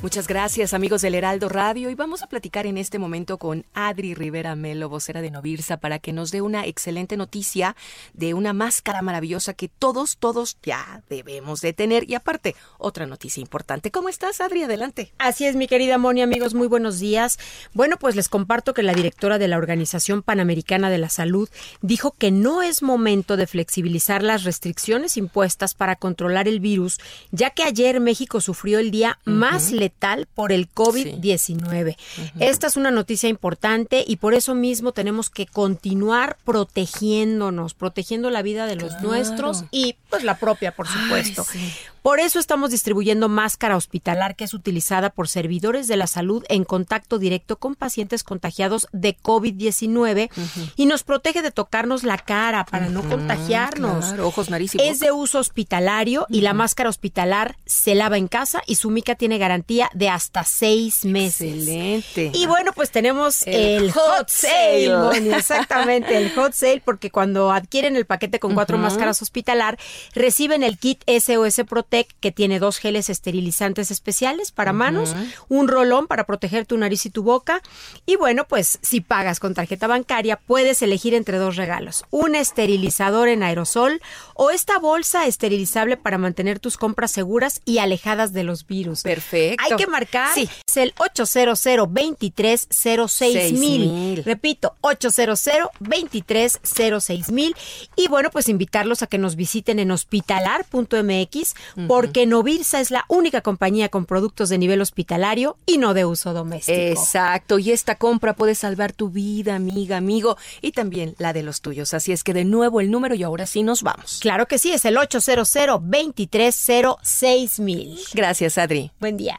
Muchas gracias amigos del Heraldo Radio y vamos a platicar en este momento con Adri Rivera Melo, vocera de Novirsa, para que nos dé una excelente noticia de una máscara maravillosa que todos, todos ya debemos de tener. Y aparte, otra noticia importante. ¿Cómo estás Adri? Adelante. Así es, mi querida Moni, amigos, muy buenos días. Bueno, pues les comparto que la directora de la Organización Panamericana de la Salud dijo que no es momento de flexibilizar las restricciones impuestas para controlar el virus, ya que ayer México sufrió el día más letal por el COVID-19. Esta es una noticia importante y por eso mismo tenemos que continuar protegiéndonos, protegiendo la vida de los Claro. nuestros y pues la propia, por supuesto. sí. Por eso estamos distribuyendo máscara hospitalar que es utilizada por servidores de la salud en contacto directo con pacientes contagiados de COVID-19 y nos protege de tocarnos la cara para no contagiarnos. claro, ojos, nariz y Es de uso hospitalario y la máscara hospitalar se lava en casa y su mica tiene garantía de hasta seis meses. Excelente. Y bueno, pues tenemos El el, hot hot sale, exactamente, el hot sale, porque cuando adquieren el paquete con cuatro máscaras hospitalar, reciben el kit SOS Protect que tiene dos geles esterilizantes especiales para manos, un rolón para proteger tu nariz y tu boca. Y bueno, pues si pagas con tarjeta bancaria, puedes elegir entre dos regalos: un esterilizador en aerosol o esta bolsa esterilizable para mantener tus compras seguras y alejadas de los virus. Perfecto. Hay que marcar. Sí. Es el 800 23 mil. Repito, 800 23 mil. Y bueno, pues invitarlos a que nos visiten en hospitalar.mx porque Novirsa es la única compañía con productos de nivel hospitalario y no de uso doméstico. Exacto, y esta compra puede salvar tu vida, amiga, amigo, y también la de los tuyos. Así es que de nuevo el número y ahora sí nos vamos. Claro que sí, es el 800 23 mil. Gracias, Adri. Buen día.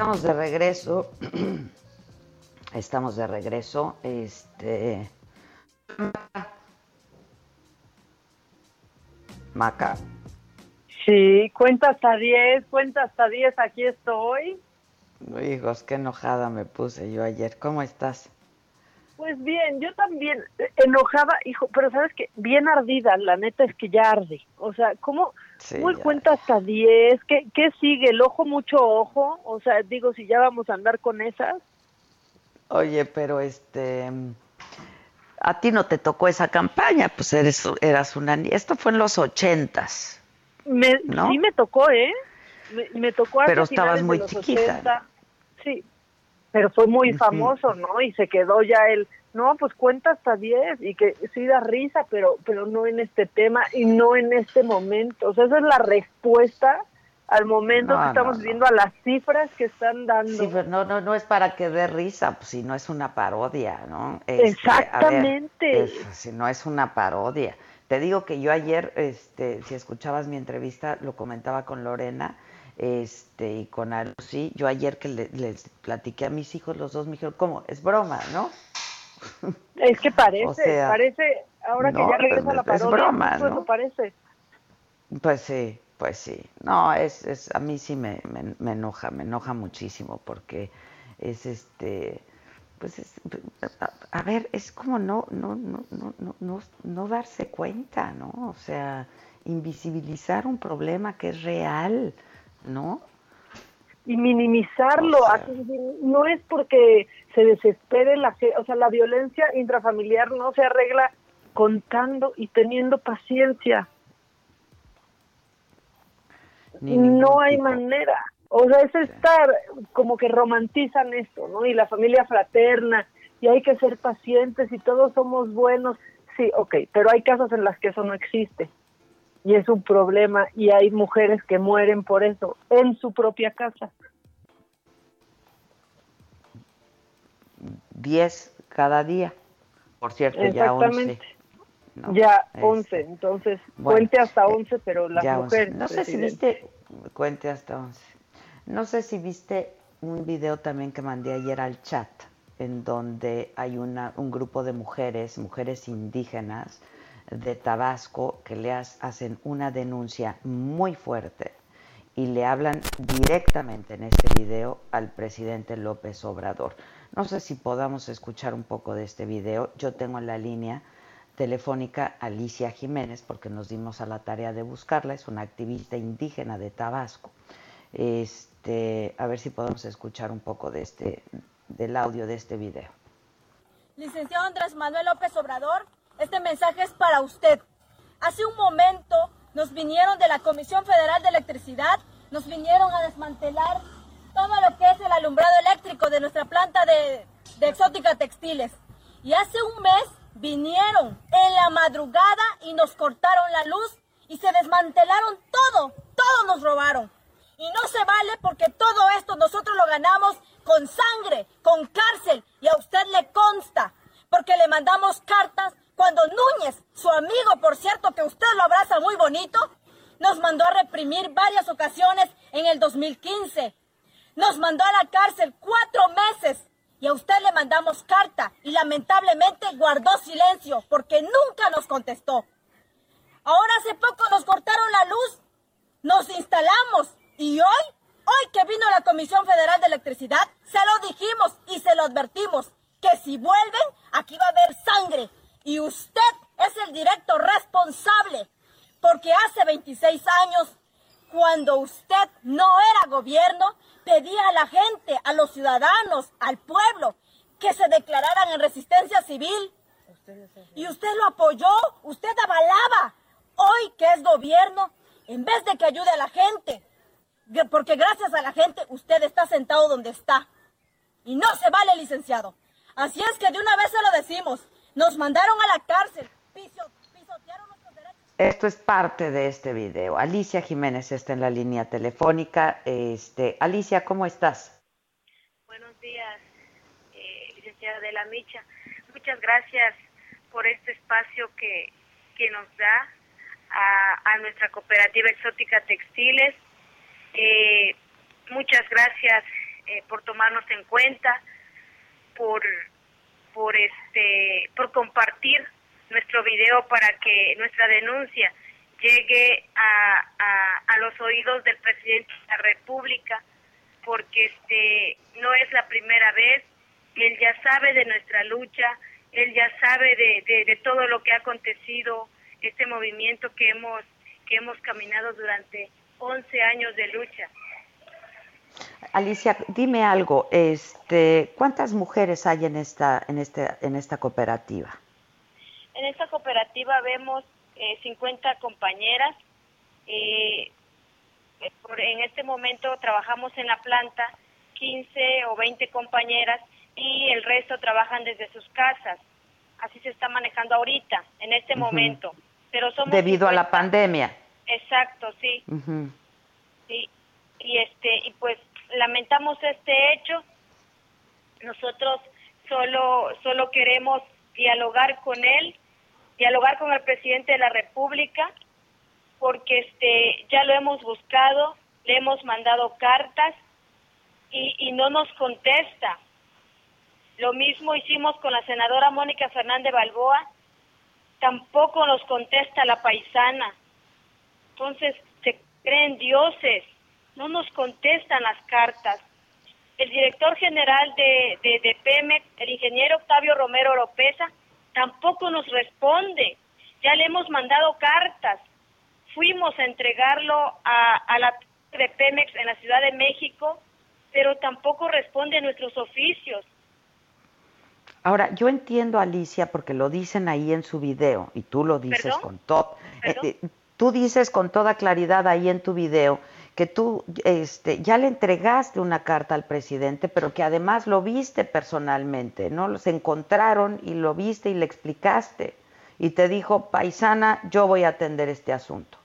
Estamos de regreso. *clears throat* Estamos de regreso. Este. Maca. Sí, cuenta hasta 10, cuenta hasta 10, aquí estoy. Hijos, qué enojada me puse yo ayer. ¿Cómo estás? Pues bien, yo también eh, enojaba, hijo, pero sabes que bien ardida, la neta es que ya arde. O sea, ¿cómo, ¿cómo cuenta hasta 10? ¿Qué, ¿Qué sigue? ¿El ojo mucho ojo? O sea, digo, si ya vamos a andar con esas. Oye, pero este a ti no te tocó esa campaña, pues eres eras una esto fue en los ochentas. Me, Sí me tocó, ¿eh? Me, tocó Pero estabas muy chiquita. Sí, pero fue muy famoso, ¿no? Y se quedó ya el, no, pues cuenta hasta 10 y que sí da risa, pero, pero no en este tema y no en este momento. O sea, esa es la respuesta al momento que estamos viendo a las cifras que están dando. Sí, pero no, no, no es para que dé risa, pues si no es una parodia, ¿no? Este, Exactamente. si no es una parodia. Te digo que yo ayer, este, si escuchabas mi entrevista, lo comentaba con Lorena, este y con sí yo ayer que les platiqué a mis hijos, los dos me dijeron, ¿cómo? Es broma, ¿no? *laughs* Es que parece, parece, ahora que ya regresa la parodia, es broma, pues, ¿no? parece. Pues sí, pues sí. No, es, es a mí sí me, me, enoja, me enoja muchísimo porque es este pues es, a, ver, es como no, no, no, no, no, no darse cuenta, ¿no? O sea, invisibilizar un problema que es real. ¿No? Y minimizarlo, no es porque se desespere la o sea, la violencia intrafamiliar no se arregla contando y teniendo paciencia. no hay manera. O sea, es estar como que romantizan esto, ¿no? Y la familia fraterna, y hay que ser pacientes y todos somos buenos. Sí, ok, pero hay casos en las que eso no existe y es un problema y hay mujeres que mueren por eso en su propia casa. Diez cada día, por cierto, ya once. ya once, entonces cuente hasta eh, once, pero las mujeres. No sé si viste, cuente hasta once. No sé si viste un video también que mandé ayer al chat, en donde hay una, un grupo de mujeres, mujeres indígenas, de Tabasco que le hacen una denuncia muy fuerte y le hablan directamente en este video al presidente López Obrador. No sé si podamos escuchar un poco de este video. Yo tengo en la línea telefónica Alicia Jiménez porque nos dimos a la tarea de buscarla. Es una activista indígena de Tabasco. Este, a ver si podemos escuchar un poco de este, del audio de este video. Licenciado Andrés Manuel López Obrador, este mensaje es para usted. Hace un momento nos vinieron de la Comisión Federal de Electricidad, nos vinieron a desmantelar todo lo que es el alumbrado eléctrico de nuestra planta de, exótica textiles. Y hace un mes vinieron en la madrugada y nos cortaron la luz y se desmantelaron todo, todo nos robaron. Y no se vale porque todo esto nosotros lo ganamos con sangre, con cárcel y a usted le consta, porque le mandamos cartas cuando Núñez, su amigo, por cierto, que usted lo abraza muy bonito, nos mandó a reprimir varias ocasiones en el 2015. Nos mandó a la cárcel cuatro meses y a usted le mandamos carta y lamentablemente guardó silencio porque nunca nos contestó. Ahora hace poco nos cortaron la luz, nos instalamos y hoy, hoy que vino la Comisión Federal de Electricidad, se lo dijimos y se lo advertimos que si vuelven, aquí va a haber sangre, y usted es el directo responsable, porque hace 26 años, cuando usted no era gobierno, pedía a la gente, a los ciudadanos, al pueblo, que se declararan en resistencia civil. Y usted lo apoyó, usted avalaba. Hoy que es gobierno, en vez de que ayude a la gente, porque gracias a la gente usted está sentado donde está. Y no se vale, licenciado. Así es que de una vez se lo decimos. Nos mandaron a la cárcel, pisotearon nuestros derechos. Esto es parte de este video. Alicia Jiménez está en la línea telefónica. Este, Alicia, ¿cómo estás? Buenos días, eh, licenciada de la Micha. Muchas gracias por este espacio que, que nos da a, nuestra cooperativa exótica Textiles. Eh, muchas gracias eh, por tomarnos en cuenta, por por este por compartir nuestro video para que nuestra denuncia llegue a, a, los oídos del presidente de la República porque este no es la primera vez él ya sabe de nuestra lucha él ya sabe de, de, todo lo que ha acontecido, este movimiento que hemos, que hemos caminado durante 11 años de lucha. Alicia, dime algo, este, ¿cuántas mujeres hay en esta, en este, en esta cooperativa? En esta cooperativa vemos eh, 50 compañeras. Eh, en este momento trabajamos en la planta 15 o 20 compañeras y el resto trabajan desde sus casas. Así se está manejando ahorita, en este momento. Pero somos Debido a la pandemia. Exacto, sí. Sí. Y este y pues lamentamos este hecho. Nosotros solo solo queremos dialogar con él, dialogar con el presidente de la República, porque este ya lo hemos buscado, le hemos mandado cartas y, y no nos contesta. Lo mismo hicimos con la senadora Mónica Fernández Balboa, tampoco nos contesta la paisana. Entonces, se creen dioses, no nos contestan las cartas. El director general de, de, de Pemex, el ingeniero Octavio Romero Oropesa, tampoco nos responde. Ya le hemos mandado cartas. Fuimos a entregarlo a, a la de Pemex en la Ciudad de México, pero tampoco responde a nuestros oficios. Ahora, yo entiendo, Alicia, porque lo dicen ahí en su video, y tú lo dices con todo. Eh, eh, tú dices con toda claridad ahí en tu video que tú este, ya le entregaste una carta al presidente, pero que además lo viste personalmente, ¿no? Los encontraron y lo viste y le explicaste. Y te dijo, paisana, yo voy a atender este asunto.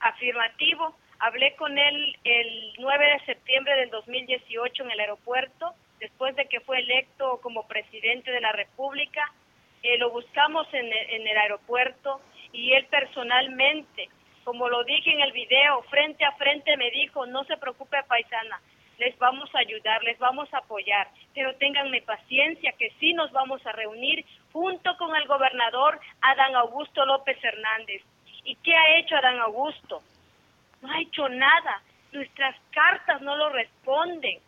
Afirmativo. Hablé con él el 9 de septiembre del 2018 en el aeropuerto después de que fue electo como presidente de la República, eh, lo buscamos en el, aeropuerto y él personalmente, como lo dije en el video, frente a frente me dijo, no se preocupe paisana, les vamos a ayudar, les vamos a apoyar, pero ténganme paciencia que sí nos vamos a reunir junto con el gobernador Adán Augusto López Hernández. ¿Y qué ha hecho Adán Augusto? No ha hecho nada, nuestras cartas no lo responden.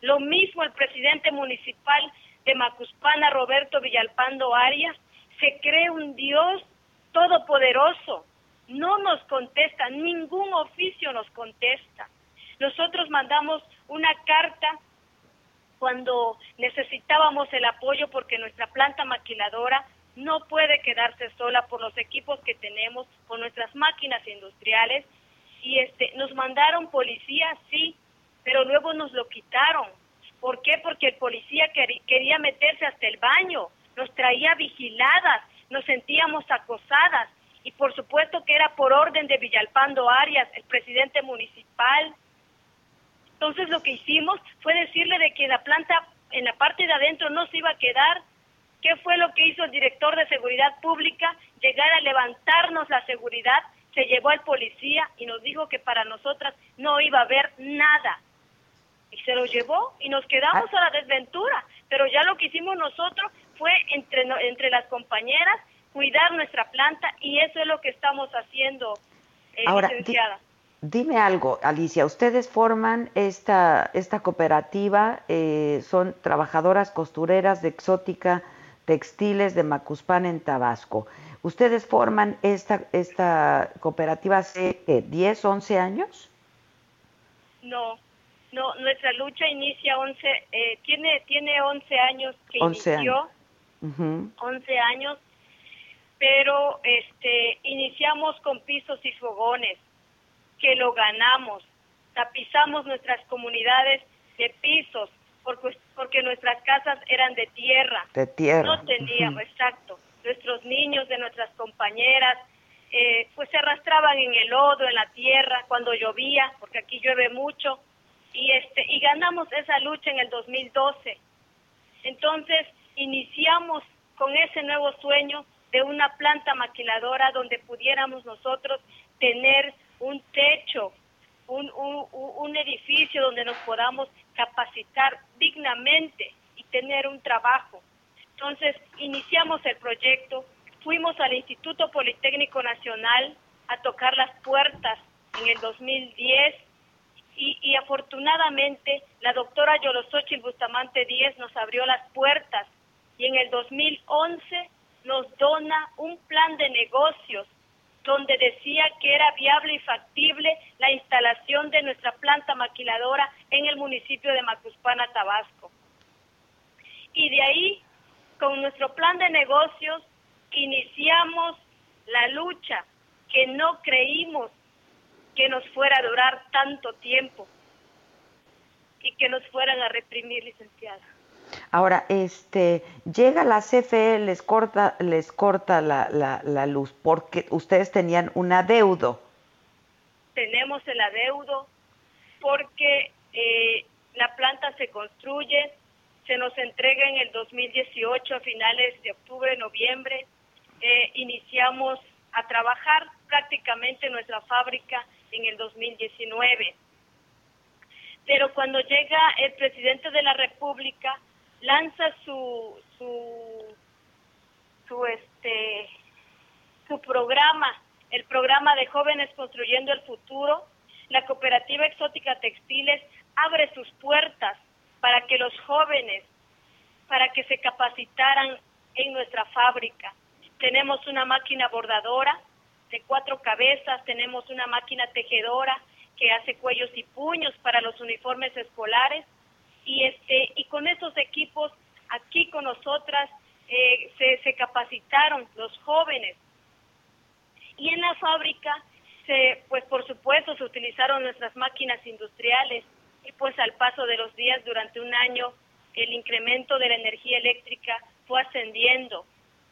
Lo mismo el presidente municipal de Macuspana, Roberto Villalpando Arias, se cree un Dios todopoderoso. No nos contesta, ningún oficio nos contesta. Nosotros mandamos una carta cuando necesitábamos el apoyo porque nuestra planta maquiladora no puede quedarse sola por los equipos que tenemos, por nuestras máquinas industriales y este nos mandaron policías, sí, pero luego nos lo quitaron. ¿Por qué? Porque el policía quería meterse hasta el baño, nos traía vigiladas, nos sentíamos acosadas y por supuesto que era por orden de Villalpando Arias, el presidente municipal. Entonces lo que hicimos fue decirle de que la planta en la parte de adentro no se iba a quedar. ¿Qué fue lo que hizo el director de seguridad pública? Llegar a levantarnos la seguridad, se llevó al policía y nos dijo que para nosotras no iba a haber nada y se lo llevó y nos quedamos ah. a la desventura. Pero ya lo que hicimos nosotros fue entre, entre las compañeras cuidar nuestra planta y eso es lo que estamos haciendo, eh, Ahora, dime algo, Alicia, ustedes forman esta, esta cooperativa, eh, son trabajadoras costureras de Exótica Textiles de Macuspán en Tabasco. ¿Ustedes forman esta, esta cooperativa hace 10, 11 años? No, no, nuestra lucha inicia 11, eh, tiene, tiene 11 años que inició, años. 11 años, pero este, iniciamos con pisos y fogones, que lo ganamos, tapizamos nuestras comunidades de pisos, porque, porque nuestras casas eran de tierra. De tierra. No teníamos, exacto. Nuestros niños de nuestras compañeras, eh, pues se arrastraban en el lodo, en la tierra, cuando llovía, porque aquí llueve mucho y este y ganamos esa lucha en el 2012. Entonces, iniciamos con ese nuevo sueño de una planta maquiladora donde pudiéramos nosotros tener un techo, un, un, un edificio donde nos podamos capacitar dignamente y tener un trabajo. Entonces, iniciamos el proyecto, fuimos al Instituto Politécnico Nacional a tocar las puertas en el 2010 y, afortunadamente la doctora Yolosochil Bustamante Díez nos abrió las puertas y en el 2011 nos dona un plan de negocios donde decía que era viable y factible la instalación de nuestra planta maquiladora en el municipio de Macuspana, Tabasco. Y de ahí, con nuestro plan de negocios, iniciamos la lucha que no creímos que nos fuera a durar tanto tiempo y que nos fueran a reprimir, licenciada. Ahora, este, llega la CFE, les corta, les corta la, la, luz porque ustedes tenían un adeudo. Tenemos el adeudo porque eh, la planta se construye, se nos entrega en el 2018 a finales de octubre, noviembre. Eh, iniciamos a trabajar prácticamente nuestra fábrica en el 2019. Pero cuando llega el presidente de la República, lanza su su este su programa, el programa de jóvenes construyendo el futuro, la cooperativa exótica textiles abre sus puertas para que los jóvenes para que se capacitaran en nuestra fábrica. Tenemos una máquina bordadora de cuatro cabezas, tenemos una máquina tejedora que hace cuellos y puños para los uniformes escolares y este y con esos equipos aquí con nosotras eh, se, se capacitaron los jóvenes. Y en la fábrica se pues por supuesto se utilizaron nuestras máquinas industriales y pues al paso de los días durante un año el incremento de la energía eléctrica fue ascendiendo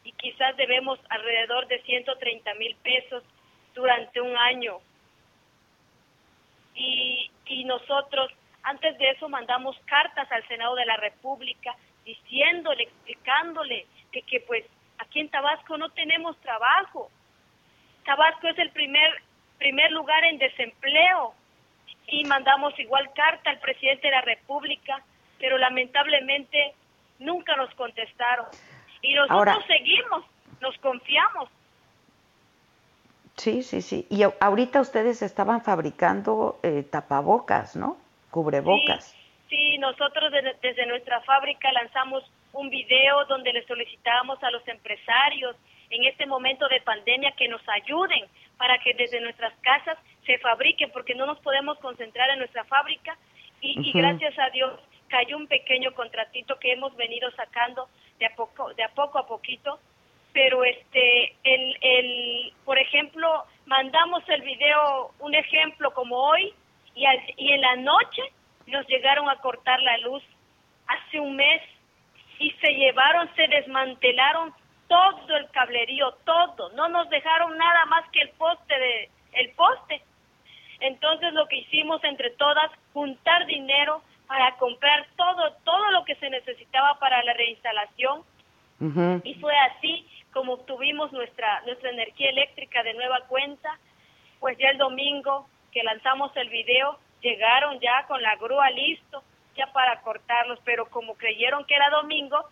y quizás debemos alrededor de 130 mil pesos durante un año. Y, y nosotros antes de eso mandamos cartas al Senado de la República diciéndole, explicándole que, que pues aquí en Tabasco no tenemos trabajo. Tabasco es el primer, primer lugar en desempleo y mandamos igual carta al presidente de la República, pero lamentablemente nunca nos contestaron. Y nosotros seguimos, nos confiamos. Sí, sí, sí. Y ahorita ustedes estaban fabricando eh, tapabocas, ¿no? Cubrebocas. Sí, nosotros desde, nuestra fábrica lanzamos un video donde le solicitábamos a los empresarios en este momento de pandemia que nos ayuden para que desde nuestras casas se fabriquen, porque no nos podemos concentrar en nuestra fábrica. Y, y gracias a Dios cayó un pequeño contratito que hemos venido sacando de a poco, de a poco a poquito, pero este, el, el, por ejemplo, mandamos el video, un ejemplo como hoy, y, y en la noche nos llegaron a cortar la luz hace un mes y se llevaron, se desmantelaron todo el cablerío, todo, no nos dejaron nada más que el poste de el poste. Entonces lo que hicimos entre todas juntar dinero para comprar todo todo lo que se necesitaba para la reinstalación y fue así como obtuvimos nuestra nuestra energía eléctrica de nueva cuenta. Pues ya el domingo que lanzamos el video, llegaron ya con la grúa listo, ya para cortarlos, pero como creyeron que era domingo,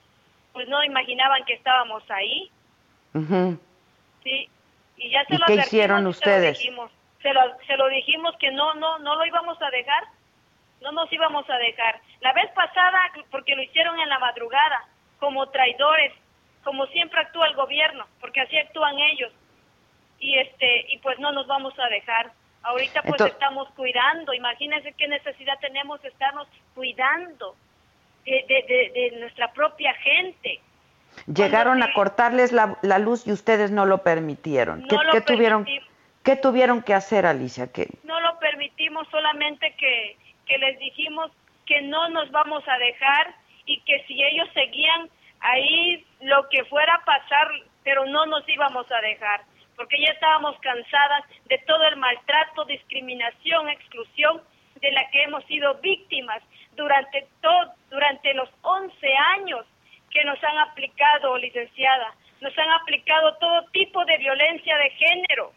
pues no imaginaban que estábamos ahí. Sí, y ya se lo qué hicieron ustedes? Se lo, dijimos, se, lo, se lo dijimos que no, no, no lo íbamos a dejar, no nos íbamos a dejar. La vez pasada, porque lo hicieron en la madrugada, como traidores, como siempre actúa el gobierno, porque así actúan ellos. Y este, y pues no nos vamos a dejar. Ahorita pues estamos cuidando, imagínense qué necesidad tenemos de estarnos cuidando de, de, nuestra propia gente. Llegaron a cortarles la, la, luz y ustedes no lo permitieron. ¿Qué, tuvieron, ¿Qué tuvieron que hacer, Alicia? ¿Qué? No lo permitimos, solamente que, que les dijimos que no nos vamos a dejar y que si ellos seguían ahí lo que fuera a pasar, pero no nos íbamos a dejar porque ya estábamos cansadas de todo el maltrato, discriminación, exclusión de la que hemos sido víctimas durante todo, durante los 11 años que nos han aplicado, licenciada, nos han aplicado todo tipo de violencia de género.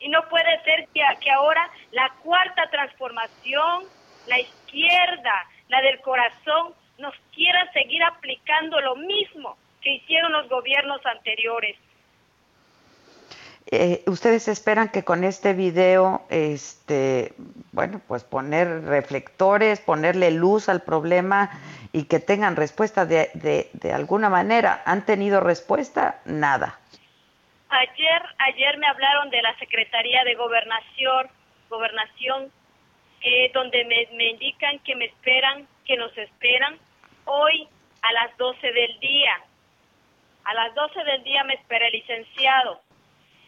Y no puede ser que, que ahora la cuarta transformación, la izquierda, la del corazón, nos quiera seguir aplicando lo mismo que hicieron los gobiernos anteriores. Eh, ustedes esperan que con este video, este, bueno, pues poner reflectores, ponerle luz al problema y que tengan respuesta de, de, de alguna manera. ¿Han tenido respuesta? Nada. Ayer, ayer me hablaron de la Secretaría de Gobernación, Gobernación, eh, donde me, me indican que me esperan, que nos esperan hoy a las 12 del día. A las 12 del día me espera el licenciado.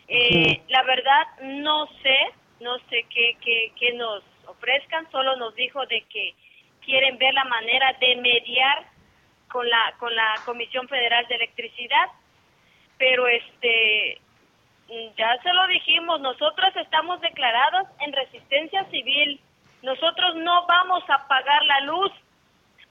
Eh, La verdad, no sé, no sé qué, qué, qué nos ofrezcan, solo nos dijo de que quieren ver la manera de mediar con la, con la Comisión Federal de Electricidad, pero este, ya se lo dijimos, nosotros estamos declarados en resistencia civil, nosotros no vamos a pagar la luz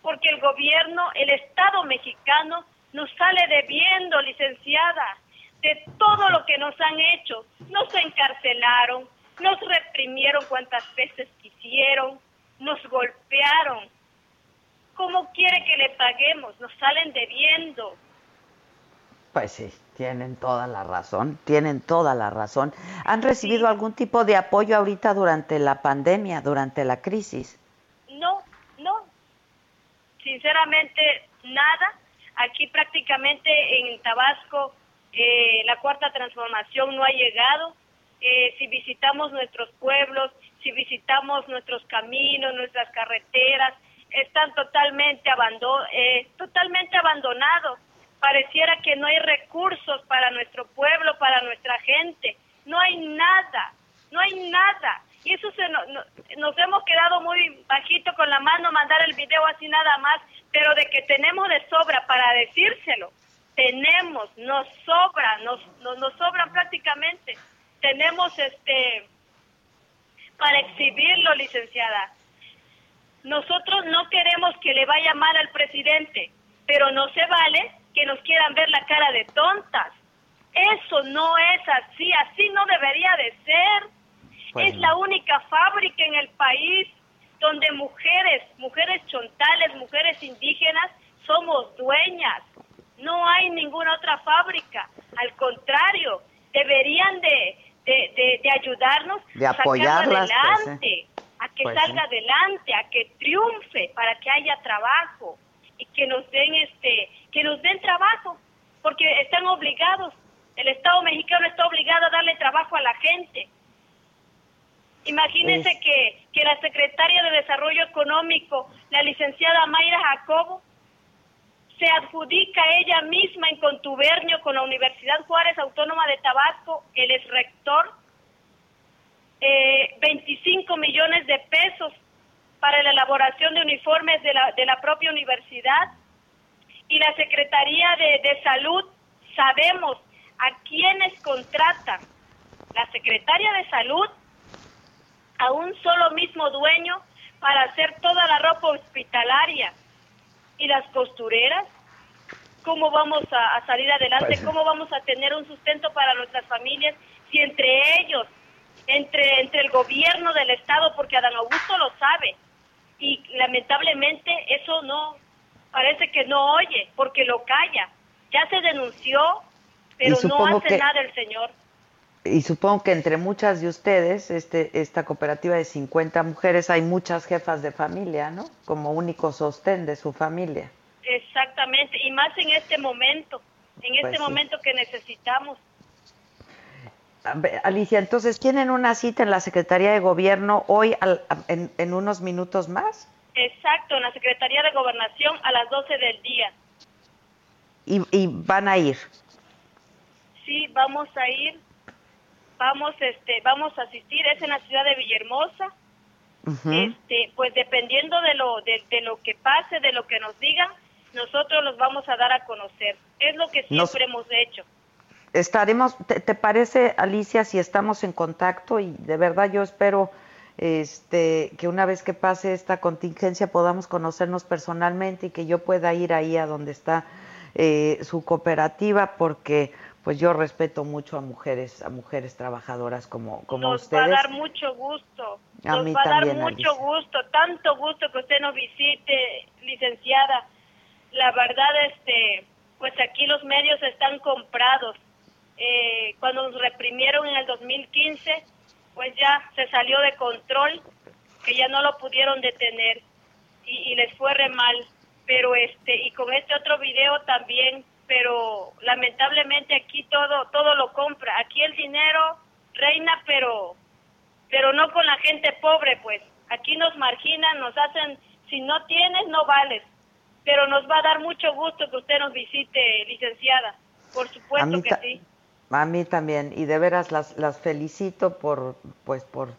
porque el gobierno, el Estado mexicano nos sale debiendo, licenciada, de todo lo que nos han hecho. Nos encarcelaron, nos reprimieron cuantas veces quisieron, nos golpearon. ¿Cómo quiere que le paguemos? Nos salen debiendo. Pues sí, tienen toda la razón, tienen toda la razón. ¿Han recibido algún tipo de apoyo ahorita durante la pandemia, durante la crisis? No, no. Sinceramente, nada. Aquí prácticamente en Tabasco eh, la cuarta transformación no ha llegado. Eh, si visitamos nuestros pueblos, si visitamos nuestros caminos, nuestras carreteras, están totalmente, abandon eh, totalmente abandonados. Pareciera que no hay recursos para nuestro pueblo, para nuestra gente. No hay nada, no hay nada. Y eso se nos hemos quedado muy bajito con la mano, mandar el video así nada más, pero de que tenemos de sobra para decírselo, tenemos, nos sobra, nos, nos, nos sobran prácticamente. Tenemos este para exhibirlo, licenciada. Nosotros no queremos que le vaya mal al presidente, pero no se vale que nos quieran ver la cara de tontas. Eso no es así, así no debería de ser. Es la única fábrica en el país donde mujeres, mujeres chontales, mujeres indígenas, somos dueñas. No hay ninguna otra fábrica. Al contrario, deberían de, de, de, ayudarnos de a sacar pues, ¿eh? adelante, a que Pues salga adelante, a que triunfe, para que haya trabajo y que nos den este, que nos den trabajo, porque están obligados. El Estado mexicano está obligado a darle trabajo a la gente. Imagínense que, que la secretaria de Desarrollo Económico, la licenciada Mayra Jacobo, se adjudica ella misma en contubernio con la Universidad Juárez Autónoma de Tabasco, el ex rector, eh, 25 millones de pesos para la elaboración de uniformes de la, de la propia universidad. Y la Secretaría de, de Salud, sabemos a quiénes contrata la Secretaria de Salud a un solo mismo dueño para hacer toda la ropa hospitalaria y las costureras, ¿cómo vamos a, a salir adelante? Pues. ¿Cómo vamos a tener un sustento para nuestras familias si entre ellos, entre, entre el gobierno del Estado, porque Adán Augusto lo sabe, y lamentablemente eso no, parece que no oye, porque lo calla. Ya se denunció, pero no hace que- nada el señor. Y supongo que entre muchas de ustedes, este, esta cooperativa de 50 mujeres, hay muchas jefas de familia, ¿no? Como único sostén de su familia. Exactamente, y más en este momento, en este Pues sí. momento que necesitamos. Ver, Alicia, entonces, ¿tienen una cita en la Secretaría de Gobierno hoy al- en, en unos minutos más? Exacto, en la Secretaría de Gobernación a las 12 del día. Y, y van a ir. Sí, vamos a ir, vamos, este, vamos a asistir. Es en la ciudad de Villahermosa. Este, pues dependiendo de lo, de, de lo que pase, de lo que nos digan, nosotros los vamos a dar a conocer. Es lo que Nos- siempre hemos hecho. Estaremos, te, te parece, Alicia, si estamos en contacto? Y de verdad yo espero este, que una vez que pase esta contingencia podamos conocernos personalmente y que yo pueda ir ahí a donde está eh, su cooperativa, porque pues yo respeto mucho a mujeres, a mujeres trabajadoras como, como nos ustedes. va a dar mucho gusto. A nos mí va a dar mucho Alicia. gusto, tanto gusto que usted nos visite, licenciada. La verdad, este, pues aquí los medios están comprados. eh, cuando nos reprimieron en el 2015, pues ya se salió de control, que ya no lo pudieron detener y, y les fue re mal. Pero este, y con este otro video también, pero lamentablemente aquí todo, todo lo compra. Aquí el dinero reina, pero, pero no con la gente pobre, pues. Aquí nos marginan, nos hacen, si no tienes, no vales. Pero nos va a dar mucho gusto que usted nos visite, licenciada. Por supuesto que sí. A mí también, y de veras las, las felicito por, pues por,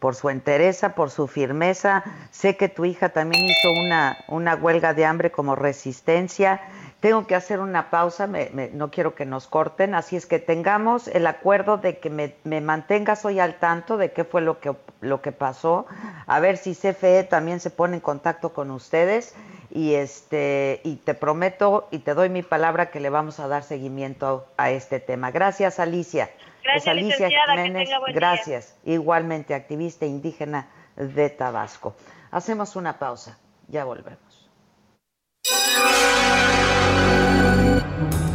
por su entereza, por su firmeza. Sé que tu hija también hizo una, una huelga de hambre como resistencia. Tengo que hacer una pausa, me, me, no quiero que nos corten, así es que tengamos el acuerdo de que me, me, mantengas hoy al tanto de qué fue lo que, lo que pasó, a ver si CFE también se pone en contacto con ustedes y este y te prometo y te doy mi palabra que le vamos a dar seguimiento a, este tema. Gracias, Alicia. Gracias, Alicia Jiménez. Gracias. Igualmente, activista indígena de Tabasco. Hacemos una pausa. Ya volvemos.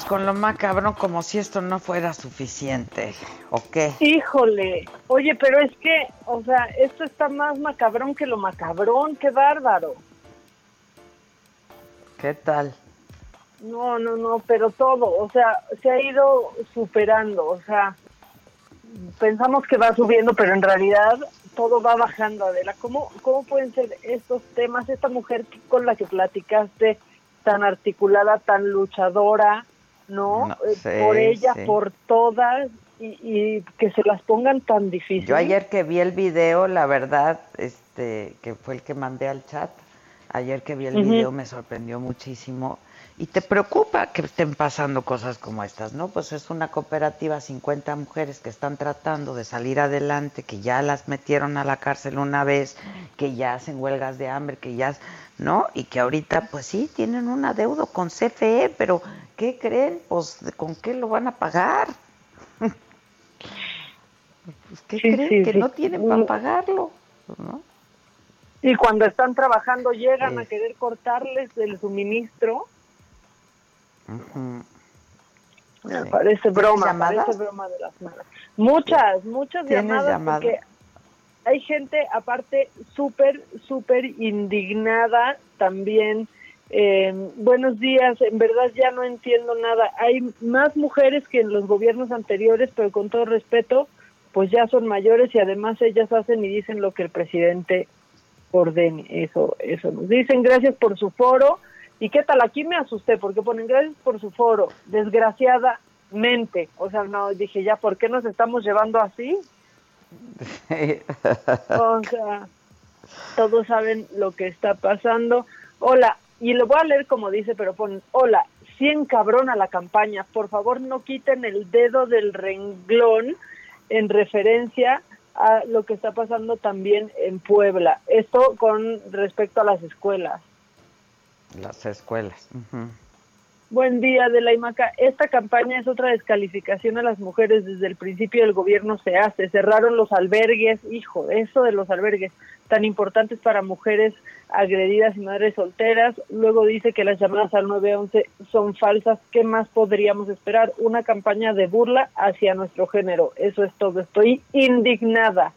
Vamos con lo macabrón como si esto no fuera suficiente, ¿o qué? Híjole, oye, pero es que, o sea, esto está más macabrón que lo macabrón, qué bárbaro. ¿Qué tal? No, no, no, pero todo, o sea, se ha ido superando, o sea, pensamos que va subiendo, pero en realidad todo va bajando, Adela. ¿Cómo, cómo pueden ser estos temas? Esta mujer con la que platicaste, tan articulada, tan luchadora, ¿no? No, Eh, sí, por ella, sí. por todas, y, y que se las pongan tan difíciles. Yo ayer que vi el video, la verdad, este, que fue el que mandé al chat, ayer que vi el video me sorprendió muchísimo. Y te preocupa que estén pasando cosas como estas, ¿no? Pues es una cooperativa, 50 mujeres que están tratando de salir adelante, que ya las metieron a la cárcel una vez, que ya hacen huelgas de hambre, que ya, ¿no? Y que ahorita, pues sí, tienen un adeudo con CFE, pero ¿qué creen? Pues, ¿con qué lo van a pagar? Pues, ¿Qué Sí, creen? sí, que sí. no tienen para pagarlo, ¿no? Y cuando están trabajando llegan a querer cortarles el suministro. Sí. parece ¿Tienes broma, llamadas? parece broma de las malas. Muchas, muchas ¿Tienes llamadas, llamadas? porque hay gente aparte súper, súper indignada también. Eh, buenos días, en verdad ya no entiendo nada. Hay más mujeres que en los gobiernos anteriores, pero con todo respeto, pues ya son mayores y además ellas hacen y dicen lo que el presidente ordene. Eso, eso nos dicen. Gracias por su foro. ¿Y qué tal? Aquí me asusté porque ponen gracias por su foro. Desgraciadamente. O sea, no, dije ya, ¿por qué nos estamos llevando así? O sea, todos saben lo que está pasando. Hola, y lo voy a leer como dice, pero ponen, hola, 100 cabrón a la campaña. Por favor, no quiten el dedo del renglón en referencia a lo que está pasando también en Puebla. Esto con respecto a las escuelas. Las escuelas. Buen día de la IMACA. Esta campaña es otra descalificación a las mujeres. Desde el principio del gobierno se hace. Cerraron los albergues. Hijo, eso de los albergues tan importantes para mujeres agredidas y madres solteras. Luego dice que las llamadas al 911 son falsas. ¿Qué más podríamos esperar? Una campaña de burla hacia nuestro género. Eso es todo. Estoy indignada.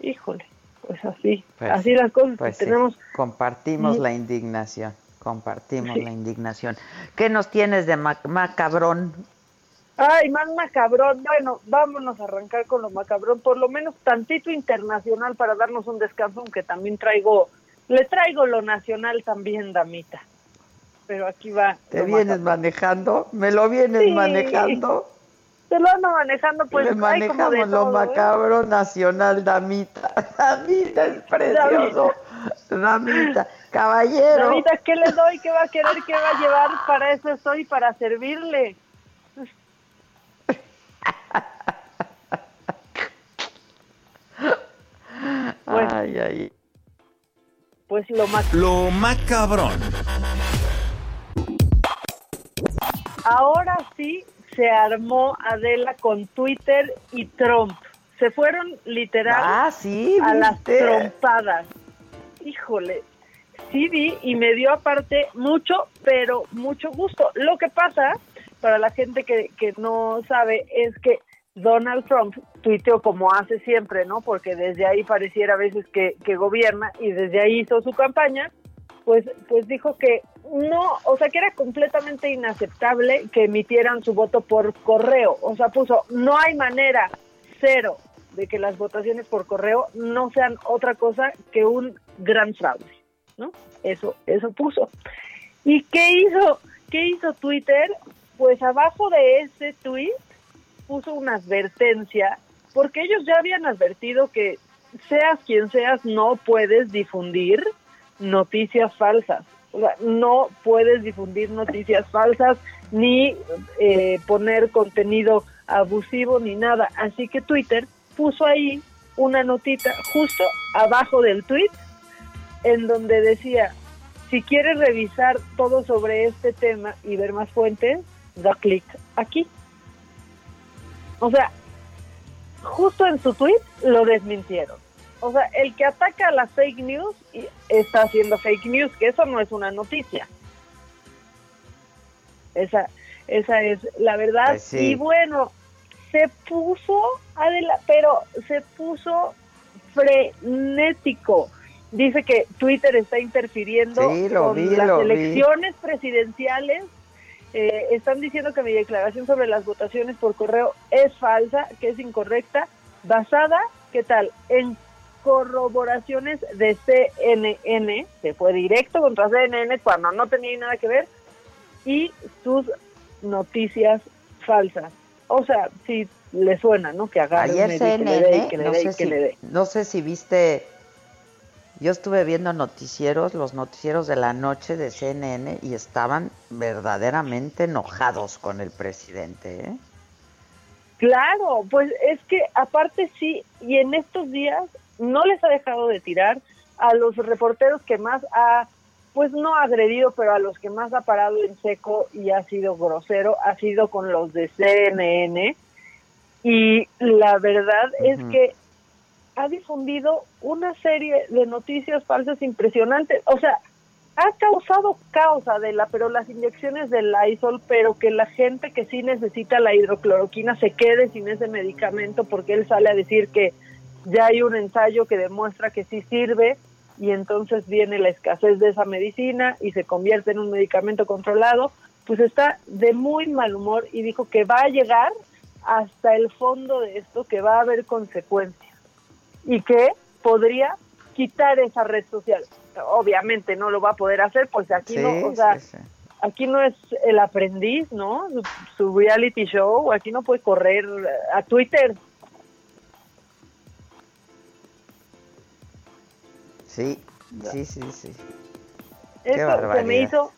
Híjole, pues así. Pues así sí, las cosas. Pues sí, Tenemos compartimos Mm. la indignación. compartimos la indignación. ¿Qué nos tienes de macabrón? Ay, más macabrón. Bueno, vámonos a arrancar con lo macabrón, por lo menos tantito internacional para darnos un descanso, aunque también traigo, le traigo lo nacional también, damita. Pero aquí va. ¿Te vienes manejando? ¿Me lo vienes manejando? Te lo ando manejando, pues. Le manejamos lo ¿eh? macabro nacional, damita. *laughs* Damita es precioso. Damita, caballero. Damita, ¿qué le doy? ¿Qué va a querer? ¿Qué va a llevar? Para eso estoy, para servirle. *laughs* ay, ay. Pues lo más... Lo macabrón. Ahora sí se armó Adela con Twitter y Trump. Se fueron literal ah, sí, a las trompadas. Híjole, sí vi y me dio aparte mucho, pero mucho gusto. Lo que pasa, para la gente que, que no sabe, es que Donald Trump tuiteó como hace siempre, ¿no? Porque desde ahí pareciera a veces que, que gobierna y desde ahí hizo su campaña, pues, pues dijo que no, o sea, que era completamente inaceptable que emitieran su voto por correo. O sea, puso, no hay manera, cero, de que las votaciones por correo no sean otra cosa que un gran fraude, ¿no? Eso, eso puso. ¿Y qué hizo? ¿Qué hizo Twitter? Pues abajo de ese tweet puso una advertencia, porque ellos ya habían advertido que seas quien seas, no puedes difundir noticias falsas. O sea, no puedes difundir noticias falsas ni eh, poner contenido abusivo ni nada. Así que Twitter puso ahí una notita justo abajo del tweet en donde decía, si quieres revisar todo sobre este tema y ver más fuentes, da clic aquí. O sea, justo en su tweet lo desmintieron. O sea, el que ataca a las fake news está haciendo fake news, que eso no es una noticia. Esa, esa es la verdad. Pues Y bueno, se puso, Adela, pero se puso frenético. Dice que Twitter está interfiriendo con las elecciones presidenciales eh, están diciendo que mi declaración sobre las votaciones por correo es falsa, que es incorrecta, basada, ¿qué tal? En corroboraciones de CNN, se fue directo contra CNN cuando no tenía nada que ver, y sus noticias falsas. O sea, si le suena, ¿no? Que agarre Ayer CNN, que le dé, que le dé. No sé si viste yo estuve viendo noticieros, los noticieros de la noche de CNN y estaban verdaderamente enojados con el presidente. ¿eh? Claro, pues es que aparte sí, y en estos días no les ha dejado de tirar a los reporteros que más ha, pues no agredido, pero a los que más ha parado en seco y ha sido grosero, ha sido con los de CNN. Y la verdad es que ha difundido una serie de noticias falsas impresionantes. O sea, ha causado caos, Adela, pero las inyecciones del Lysol, pero que la gente que sí necesita la hidrocloroquina se quede sin ese medicamento porque él sale a decir que ya hay un ensayo que demuestra que sí sirve y entonces viene la escasez de esa medicina y se convierte en un medicamento controlado, pues está de muy mal humor y dijo que va a llegar hasta el fondo de esto, que va a haber consecuencias y que podría quitar esa red social. Obviamente no lo va a poder hacer, pues aquí no, o sea, aquí no es el aprendiz, ¿no? Su, reality show, aquí no puede correr a Twitter. Sí, sí, sí, sí. Esto se me hizo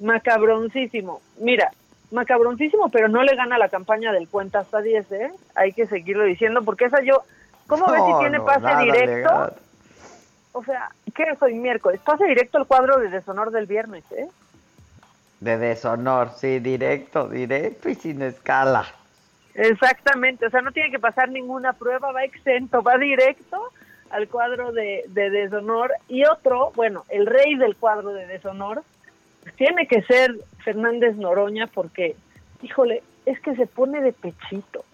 macabroncísimo. Mira, macabroncísimo, pero no le gana la campaña del cuenta hasta 10, ¿eh? Hay que seguirlo diciendo, porque esa yo ¿Cómo ves si tiene pase directo? O sea, ¿qué es hoy miércoles? Pase directo el cuadro de deshonor del viernes, ¿eh? De deshonor, sí, directo, directo y sin escala. Exactamente, o sea, no tiene que pasar ninguna prueba, va exento, va directo al cuadro de, de deshonor. Y otro, bueno, el rey del cuadro de deshonor, tiene que ser Fernández Noroña porque, híjole, es que se pone de pechito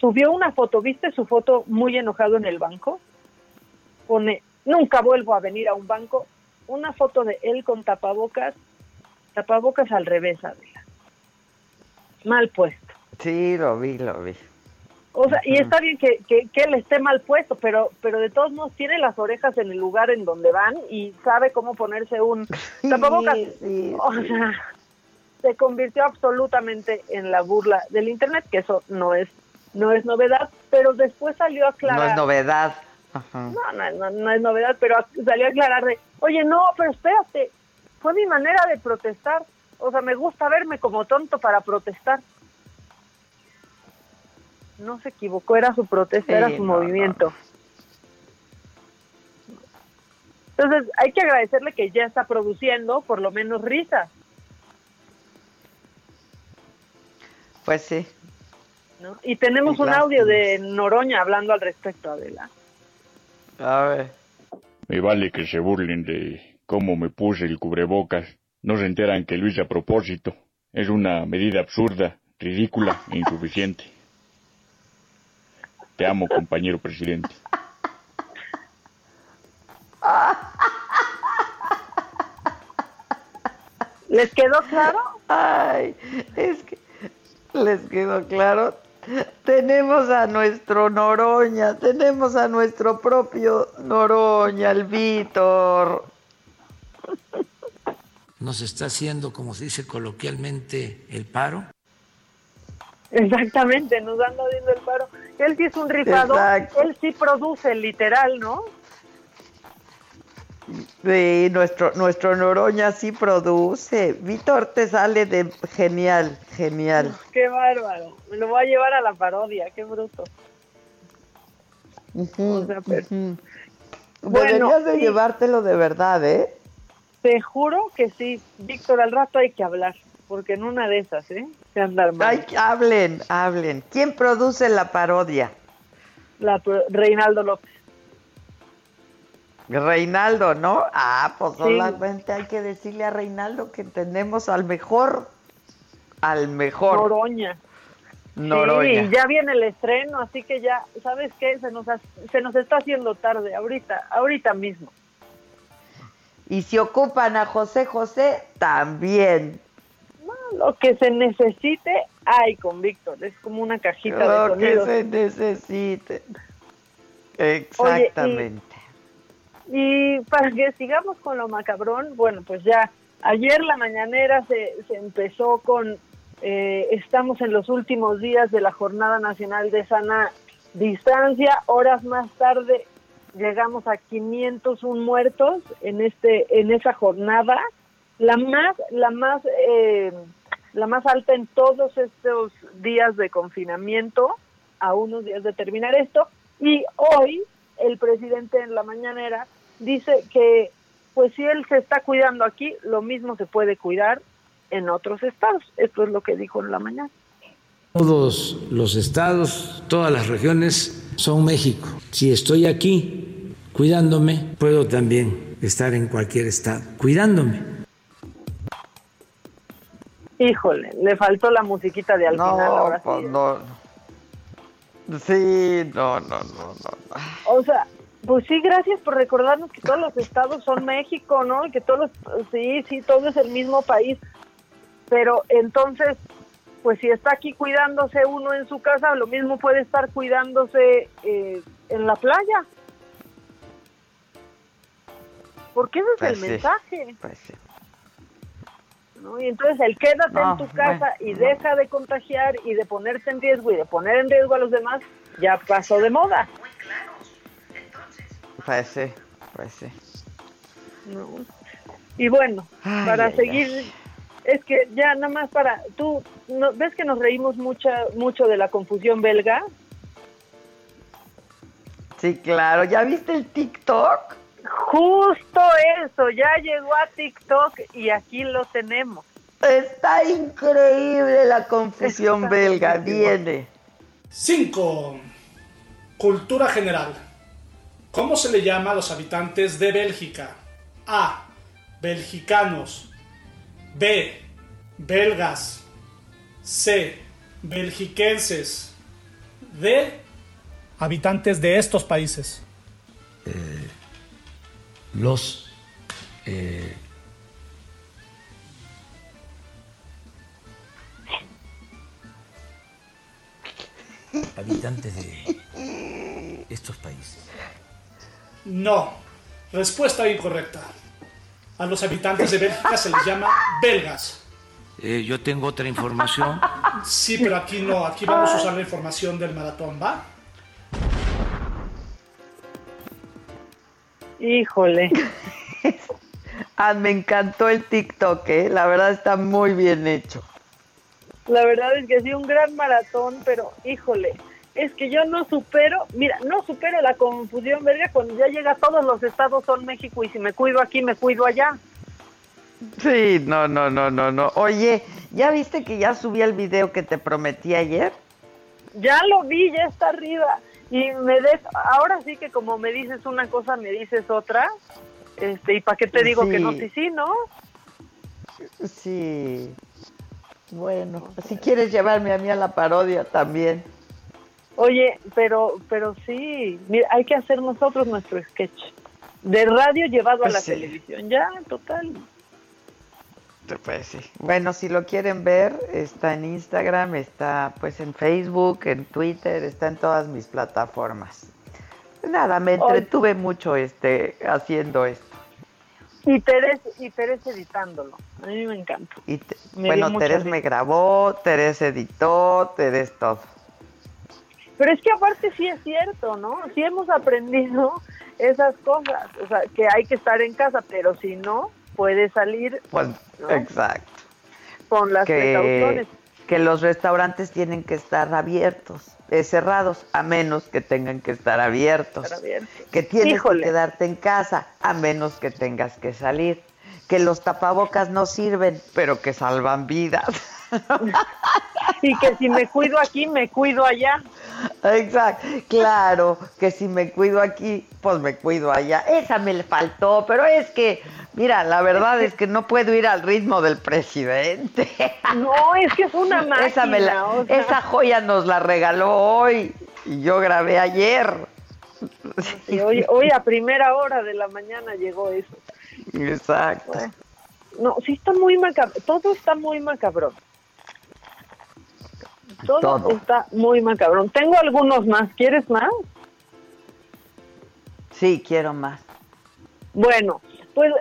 subió una foto, ¿viste su foto muy enojado en el banco? Pone, nunca vuelvo a venir a un banco una foto de él con tapabocas, tapabocas al revés, Adela. Mal puesto. Sí, lo vi, lo vi. O sea, y está bien que, que, que él esté mal puesto, pero, pero de todos modos tiene las orejas en el lugar en donde van y sabe cómo ponerse un *laughs* tapabocas. o sea, se convirtió absolutamente en la burla del internet, que eso no es no es novedad, pero después salió a aclarar. No es novedad. No, no, no, no es novedad, pero salió a aclarar de, oye, no, pero espérate, fue mi manera de protestar. O sea, me gusta verme como tonto para protestar. No se equivocó, era su protesta, era su no, movimiento. Entonces, hay que agradecerle que ya está produciendo por lo menos risas. Pues sí. ¿no? Y tenemos Qué un audio de Noroña hablando al respecto, Adela. A ver. Me vale que se burlen de cómo me puse el cubrebocas. No se enteran que lo hice a propósito. Es una medida absurda, ridícula e insuficiente. Te amo, compañero presidente. ¿Les quedó claro? Ay, es que les quedó claro. Tenemos a nuestro Noroña, tenemos a nuestro propio Noroña, el Víctor. Nos está haciendo, como se dice coloquialmente, el paro. Exactamente, nos anda viendo el paro. Él sí es un rifado, Exacto. él sí produce literal, ¿no? Sí, nuestro, nuestro Noroña sí produce. Víctor te sale de genial, genial. Qué bárbaro. Me lo voy a llevar a la parodia, qué bruto. Ujú, sea, pero- ujú. Bueno, Deberías de sí. llevártelo de verdad, ¿eh? Te juro que sí. Víctor, al rato hay que hablar, porque en una de esas, ¿eh? Se andar mal. Ay, hablen, hablen. ¿Quién produce la parodia? La pro- Reinaldo López. Reinaldo, ¿no? Ah, pues Sí. solamente hay que decirle a Reinaldo que tenemos al mejor, al mejor Noroña. Noroña. Sí, ya viene el estreno, así que ya, ¿sabes qué? Se nos, se nos está haciendo tarde, ahorita, ahorita mismo. Y si ocupan a José José, también. Lo que se necesite, hay con Víctor. Es como una cajita de Lo que sonidos. se necesite. Exactamente. Y para que sigamos con lo macabrón, bueno, pues ya ayer la mañanera se, se empezó con, eh, estamos en los últimos días de la Jornada Nacional de Sana Distancia, horas más tarde llegamos a 501 muertos en este en esa jornada, la más la más eh, la más alta en todos estos días de confinamiento, a unos días de terminar esto, y hoy el presidente en la mañanera dice que pues si él se está cuidando aquí, lo mismo se puede cuidar en otros estados. Esto es lo que dijo en la mañana. Todos los estados, todas las regiones son México. Si estoy aquí cuidándome, puedo también estar en cualquier estado cuidándome. Híjole, le faltó la musiquita de al No, final ahora pues sí. no. Sí, no, no, no, no. O sea, pues sí, gracias por recordarnos que todos los estados son México, ¿no? Y que todos los, sí, sí, todo es el mismo país. Pero entonces, pues si está aquí cuidándose uno en su casa, lo mismo puede estar cuidándose eh, en la playa. Porque ese es Pues el sí, mensaje. pues sí. ¿No? Y entonces el quédate No, en tu casa bueno, y deja de contagiar y de ponerte en riesgo y de poner en riesgo a los demás, ya pasó de moda. Pues sí, pues sí. ¿no? Y bueno, Ay, para ay, seguir, es que ya nada más para, tú, no, ¿ves que nos reímos mucha, mucho de la confusión belga? Sí, claro. ¿Ya viste el TikTok? Justo eso, ya llegó a TikTok y aquí lo tenemos. Está increíble la confusión Está belga. Viene. 5. Cultura general. ¿Cómo se le llama a los habitantes de Bélgica? A. Belgicanos. B. Belgas. C. Belgiquenses. D. Habitantes de estos países. Los eh, habitantes de estos países? No. Respuesta incorrecta. A los habitantes de Bélgica se les llama belgas. Eh, yo tengo otra información. Sí, pero aquí no. Aquí vamos a usar la información del maratón, ¿va? Híjole. *laughs* ah, me encantó el TikTok, ¿eh? La verdad está muy bien hecho. La verdad es que sí, un gran maratón, pero híjole, es que yo no supero, mira, no supero la confusión, verga, cuando ya llega a todos los estados son México y si me cuido aquí, me cuido allá. Sí, no, no, no, no, no. Oye, ¿ya viste que ya subí el video que te prometí ayer? Ya lo vi, ya está arriba. Y me des, ahora sí que como me dices una cosa, me dices otra. Este, ¿y para qué te digo que no? Sí, sí, ¿no? Sí. Bueno, si quieres llevarme a mí a la parodia también. Oye, pero, pero sí, mira, hay que hacer nosotros nuestro sketch de radio llevado a la sí. televisión, ya, total. Pues sí. Bueno, si lo quieren ver, está en Instagram, está pues en Facebook, en Twitter, está en todas mis plataformas. Nada, me entretuve mucho este haciendo esto. Y Teres, y Teres editándolo. A mí me encanta. Y te, me bueno, Teres me grabó, Teres editó, Teres todo. Pero es que aparte sí es cierto, ¿no? Sí hemos aprendido esas cosas. O sea, que hay que estar en casa, pero si no, puede salir. Pues, ¿no? Exacto. Con las que, precauciones. Que los restaurantes tienen que estar abiertos, eh, cerrados, a menos que tengan que estar abiertos. Estar abiertos. Que tienes Híjole. que quedarte en casa, a menos que tengas que salir. Que los tapabocas no sirven, pero que salvan vidas. *laughs* *laughs* y que si me cuido aquí, me cuido allá. Exacto, claro, que si me cuido aquí, pues me cuido allá. Esa me faltó, pero es que, mira, la verdad es que no puedo ir al ritmo del presidente. No, es que es una máquina. Esa, me la, o sea. esa joya nos la regaló hoy y yo grabé ayer. Sí, hoy, hoy a primera hora de la mañana llegó eso. Exacto. Bueno, no, sí está muy macabro, todo está muy macabrón. Todo, Todo. está muy macabrón. Tengo algunos más. ¿Quieres más? Sí, quiero más. Bueno, pues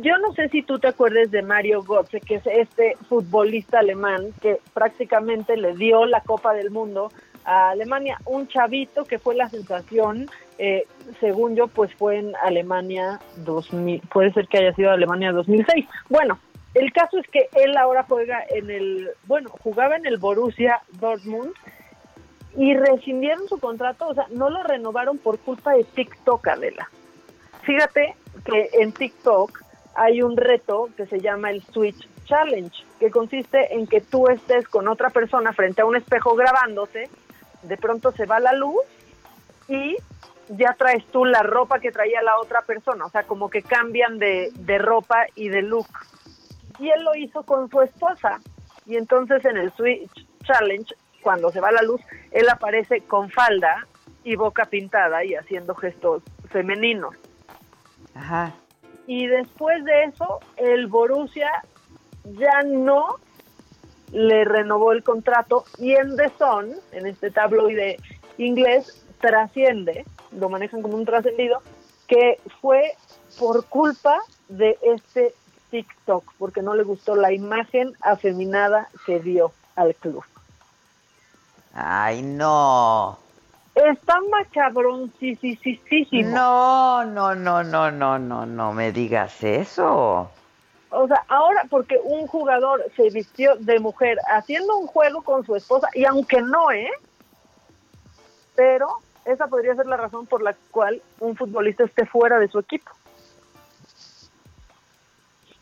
yo no sé si tú te acuerdes de Mario Götze, que es este futbolista alemán que prácticamente le dio la Copa del Mundo a Alemania. Un chavito que fue la sensación, eh, según yo, pues fue en Alemania 2000, puede ser que haya sido Alemania 2006. Bueno, el caso es que él ahora juega en el, bueno, jugaba en el Borussia Dortmund y rescindieron su contrato, o sea, no lo renovaron por culpa de TikTok, Adela. Fíjate que en TikTok hay un reto que se llama el Switch Challenge, que consiste en que tú estés con otra persona frente a un espejo grabándote, de pronto se va la luz y ya traes tú la ropa que traía la otra persona, o sea, como que cambian de, de ropa y de look y él lo hizo con su esposa. Y entonces en el Switch Challenge, cuando se va la luz, él aparece con falda y boca pintada y haciendo gestos femeninos. Ajá. Y después de eso, el Borussia ya no le renovó el contrato y en The Sun, en este tabloide inglés, trasciende, lo manejan como un trascendido, que fue por culpa de este TikTok porque no le gustó la imagen afeminada que dio al club. Ay, no. Está macabrón, sí, sí, sí, sí. No, no, no, no, no, no, no me digas eso. O sea, ahora porque un jugador se vistió de mujer haciendo un juego con su esposa, y aunque no, ¿eh? Pero esa podría ser la razón por la cual un futbolista esté fuera de su equipo.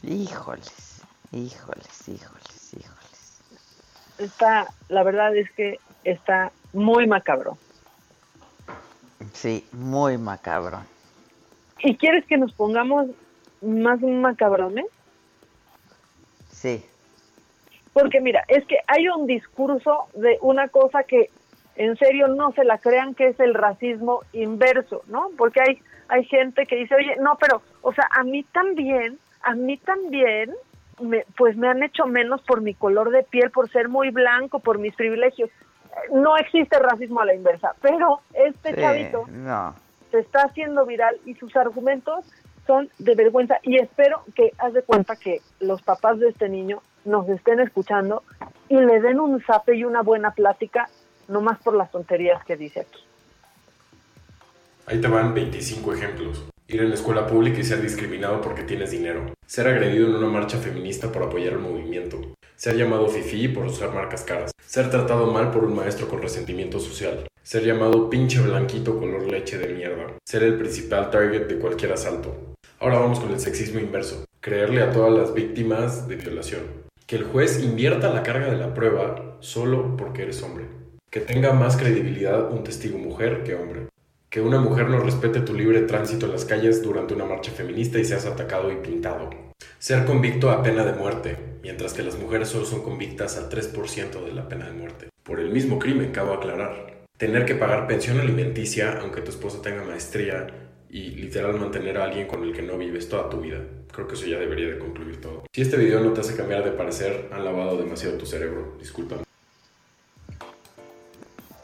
Híjoles, híjoles, híjoles, híjoles. Está, la verdad es que está muy macabro. Sí, muy macabro. ¿Y quieres que nos pongamos más macabrones? Sí. Porque mira, es que hay un discurso de una cosa que en serio no se la crean que es el racismo inverso, ¿no? Porque hay hay gente que dice, oye, no, pero, o sea, a mí también a mí también, me, pues me han hecho menos por mi color de piel, por ser muy blanco, por mis privilegios. No existe racismo a la inversa, pero este chavito se está haciendo viral y sus argumentos son de vergüenza y espero que haz de cuenta que los papás de este niño nos estén escuchando y le den un zape y una buena plática, no más por las tonterías que dice aquí. Ahí te van 25 ejemplos. Ir a la escuela pública y ser discriminado porque tienes dinero. Ser agredido en una marcha feminista por apoyar el movimiento. Ser llamado fifi por usar marcas caras. Ser tratado mal por un maestro con resentimiento social. Ser llamado pinche blanquito color leche de mierda. Ser el principal target de cualquier asalto. Ahora vamos con el sexismo inverso. Creerle a todas las víctimas de violación. Que el juez invierta la carga de la prueba solo porque eres hombre. Que tenga más credibilidad un testigo mujer que hombre que una mujer no respete tu libre tránsito en las calles durante una marcha feminista y seas atacado y pintado. Ser convicto a pena de muerte, mientras que las mujeres solo son convictas al 3% de la pena de muerte. Por el mismo crimen, cabe aclarar. Tener que pagar pensión alimenticia aunque tu esposo tenga maestría y literal mantener a alguien con el que no vives toda tu vida. Creo que eso ya debería de concluir todo. Si este video no te hace cambiar de parecer, han lavado demasiado tu cerebro. Discúlpame.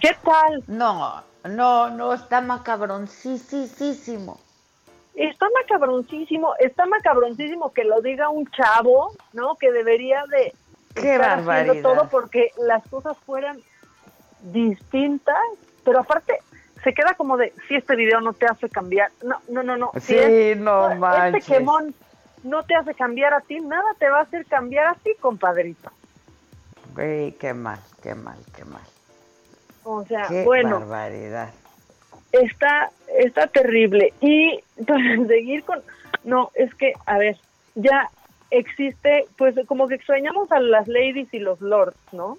¿Qué tal? No, no, no, está macabroncísimo. Está macabroncísimo, está macabroncísimo que lo diga un chavo, ¿no? Que debería de Qué estar haciendo todo porque las cosas fueran distintas, pero aparte se queda como de si este video no te hace cambiar. No, no, no, no. Sí, no este manches. Este quemón no te hace cambiar a ti, nada te va a hacer cambiar a ti, compadrito. Qué mal, qué mal, qué mal. O sea, Qué bueno. barbaridad. Está, está terrible. Y *laughs* para seguir con... No, es que, a ver, ya existe, pues como que extrañamos a las ladies y los lords, ¿no?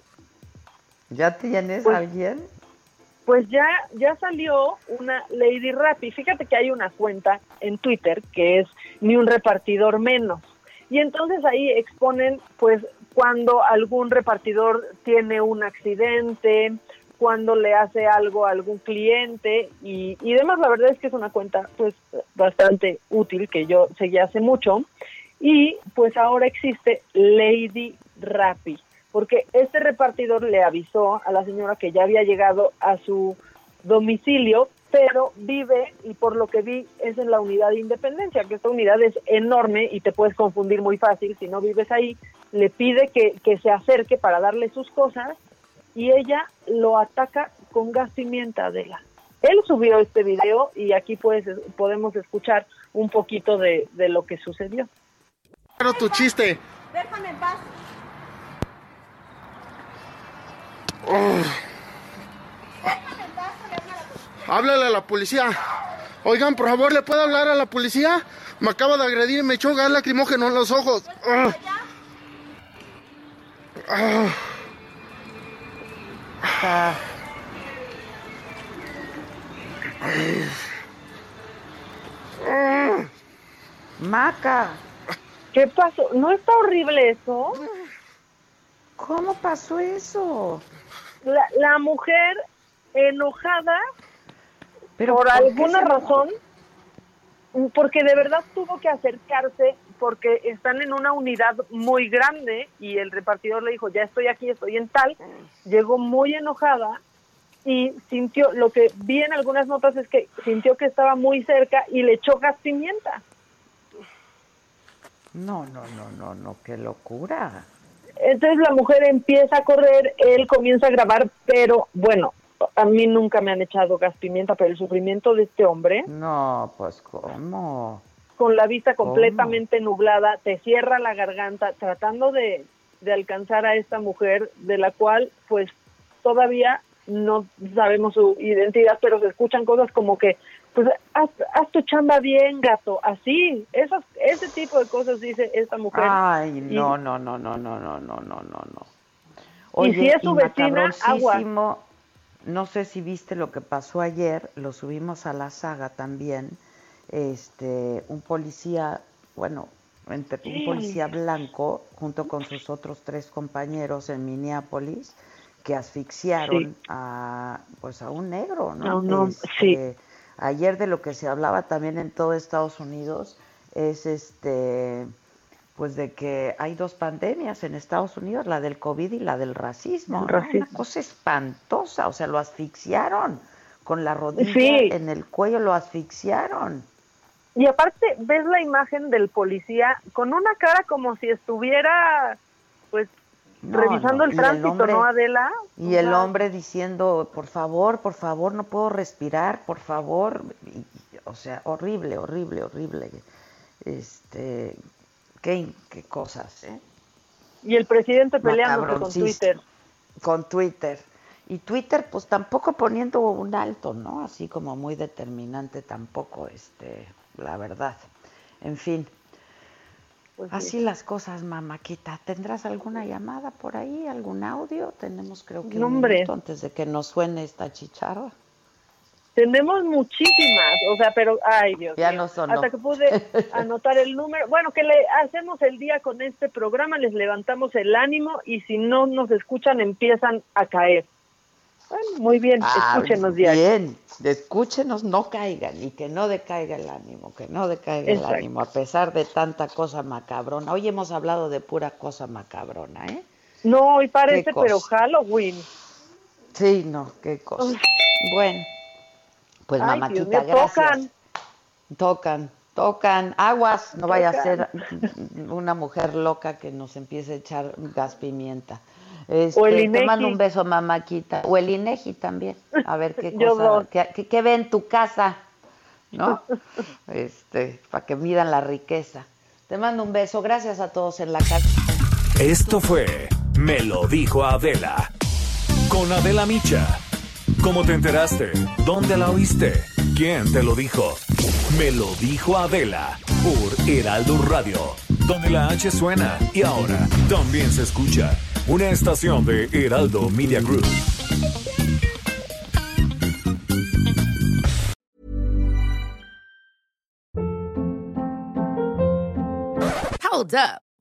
¿Ya tienes Pues- alguien? Pues ya, ya salió una Lady Rappi. Fíjate que hay una cuenta en Twitter que es ni un repartidor menos. Y entonces ahí exponen, pues, cuando algún repartidor tiene un accidente, cuando le hace algo a algún cliente y, y demás. La verdad es que es una cuenta, pues, bastante útil que yo seguí hace mucho. Y pues ahora existe Lady Rappi porque este repartidor le avisó a la señora que ya había llegado a su domicilio, pero vive, y por lo que vi, es en la unidad de independencia, que esta unidad es enorme y te puedes confundir muy fácil si no vives ahí. Le pide que, que se acerque para darle sus cosas y ella lo ataca con gas pimienta, Adela. Él subió este video y aquí puedes, podemos escuchar un poquito de, de lo que sucedió. Claro, tu chiste. Déjame en paz. Háblale a la policía. Oigan, por favor, ¿le puedo hablar a la policía? Me acaba de agredir y me echó gas lacrimógeno en los ojos. Ah. Ah. Ah. Maca. ¿Qué pasó? ¿No está horrible eso? ¿Cómo pasó eso? La, la mujer enojada Pero por ¿por qué alguna razón, porque de verdad tuvo que acercarse porque están en una unidad muy grande y el repartidor le dijo, ya estoy aquí, estoy en tal. Llegó muy enojada y sintió, lo que vi en algunas notas es que sintió que estaba muy cerca y le echó gas pimienta. No, no, no, no, no, qué locura. Entonces la mujer empieza a correr, él comienza a grabar, pero bueno, a mí nunca me han echado gas pimienta, pero el sufrimiento de este hombre, No, pues cómo. Con la vista completamente nublada, te cierra la garganta, tratando de, de alcanzar a esta mujer, de la cual pues todavía no sabemos su identidad, pero se escuchan cosas como que, pues haz, haz tu chamba bien, gato, así, esas, ese tipo de cosas dice esta mujer. Ay, Y- no, no, no, no, no, no, no, no, no, no. Y si es su vecina, macabroncísimo, No sé si viste lo que pasó ayer, lo subimos a la saga también. Este, un policía, bueno, entre- un Sí. policía blanco junto con sus otros tres compañeros en Minneapolis que asfixiaron Sí. a pues a un negro, ¿no? Hom- Este, sí. Ayer de lo que se hablaba también en todo Estados Unidos es este pues de que hay dos pandemias en Estados Unidos, la del COVID y la del racismo. Una cosa espantosa, o sea, lo asfixiaron con la rodilla en el cuello, lo asfixiaron. Y aparte ves la imagen del policía con una cara como si estuviera pues revisando el tránsito, ¿no, Adela? Y el hombre diciendo, por favor, por favor, no puedo respirar, por favor. o sea, horrible, horrible, horrible. Este, qué, qué cosas, ¿eh? Y el presidente peleando con Twitter. Con Twitter. Y Twitter, pues tampoco poniendo un alto, ¿no? Así como muy determinante tampoco, este, la verdad. En fin, pues Así las cosas, mamáquita. ¿Tendrás alguna llamada por ahí, algún audio? Tenemos creo que un minuto antes de que nos suene esta chicharra. Tenemos muchísimas, o sea, pero, ay Dios ya no sonó. Hasta que pude *laughs* anotar el número. Bueno, que le hacemos el día con este programa, les levantamos el ánimo y si no nos escuchan empiezan a caer muy bien, ah, escúchenos Bien, escúchenos, no caigan y que no decaiga el ánimo, que no decaiga el ánimo, a pesar de tanta cosa macabrona. Hoy hemos hablado de pura cosa macabrona, ¿eh? No, y parece, pero Halloween. Sí, no, qué cosa. Bueno, pues mamáquita, gracias. Tocan. Tocan, tocan, aguas, no vaya a ser una mujer loca que nos empiece a echar gas pimienta. Este, o el INEGI. Te mando un beso, mamáquita. O el INEGI también. A ver qué *laughs* cosa, qué, ve en tu casa, ¿no? *laughs* Este, para que midan la riqueza. Te mando un beso. Gracias a todos en la casa. Esto fue Me lo dijo Adela. Con Adela Micha. ¿Cómo te enteraste? ¿Dónde la oíste? ¿Quién te lo dijo? Me lo dijo Adela por Heraldo Radio, donde la H suena y ahora también se escucha una estación de Heraldo Media Group. Hold up.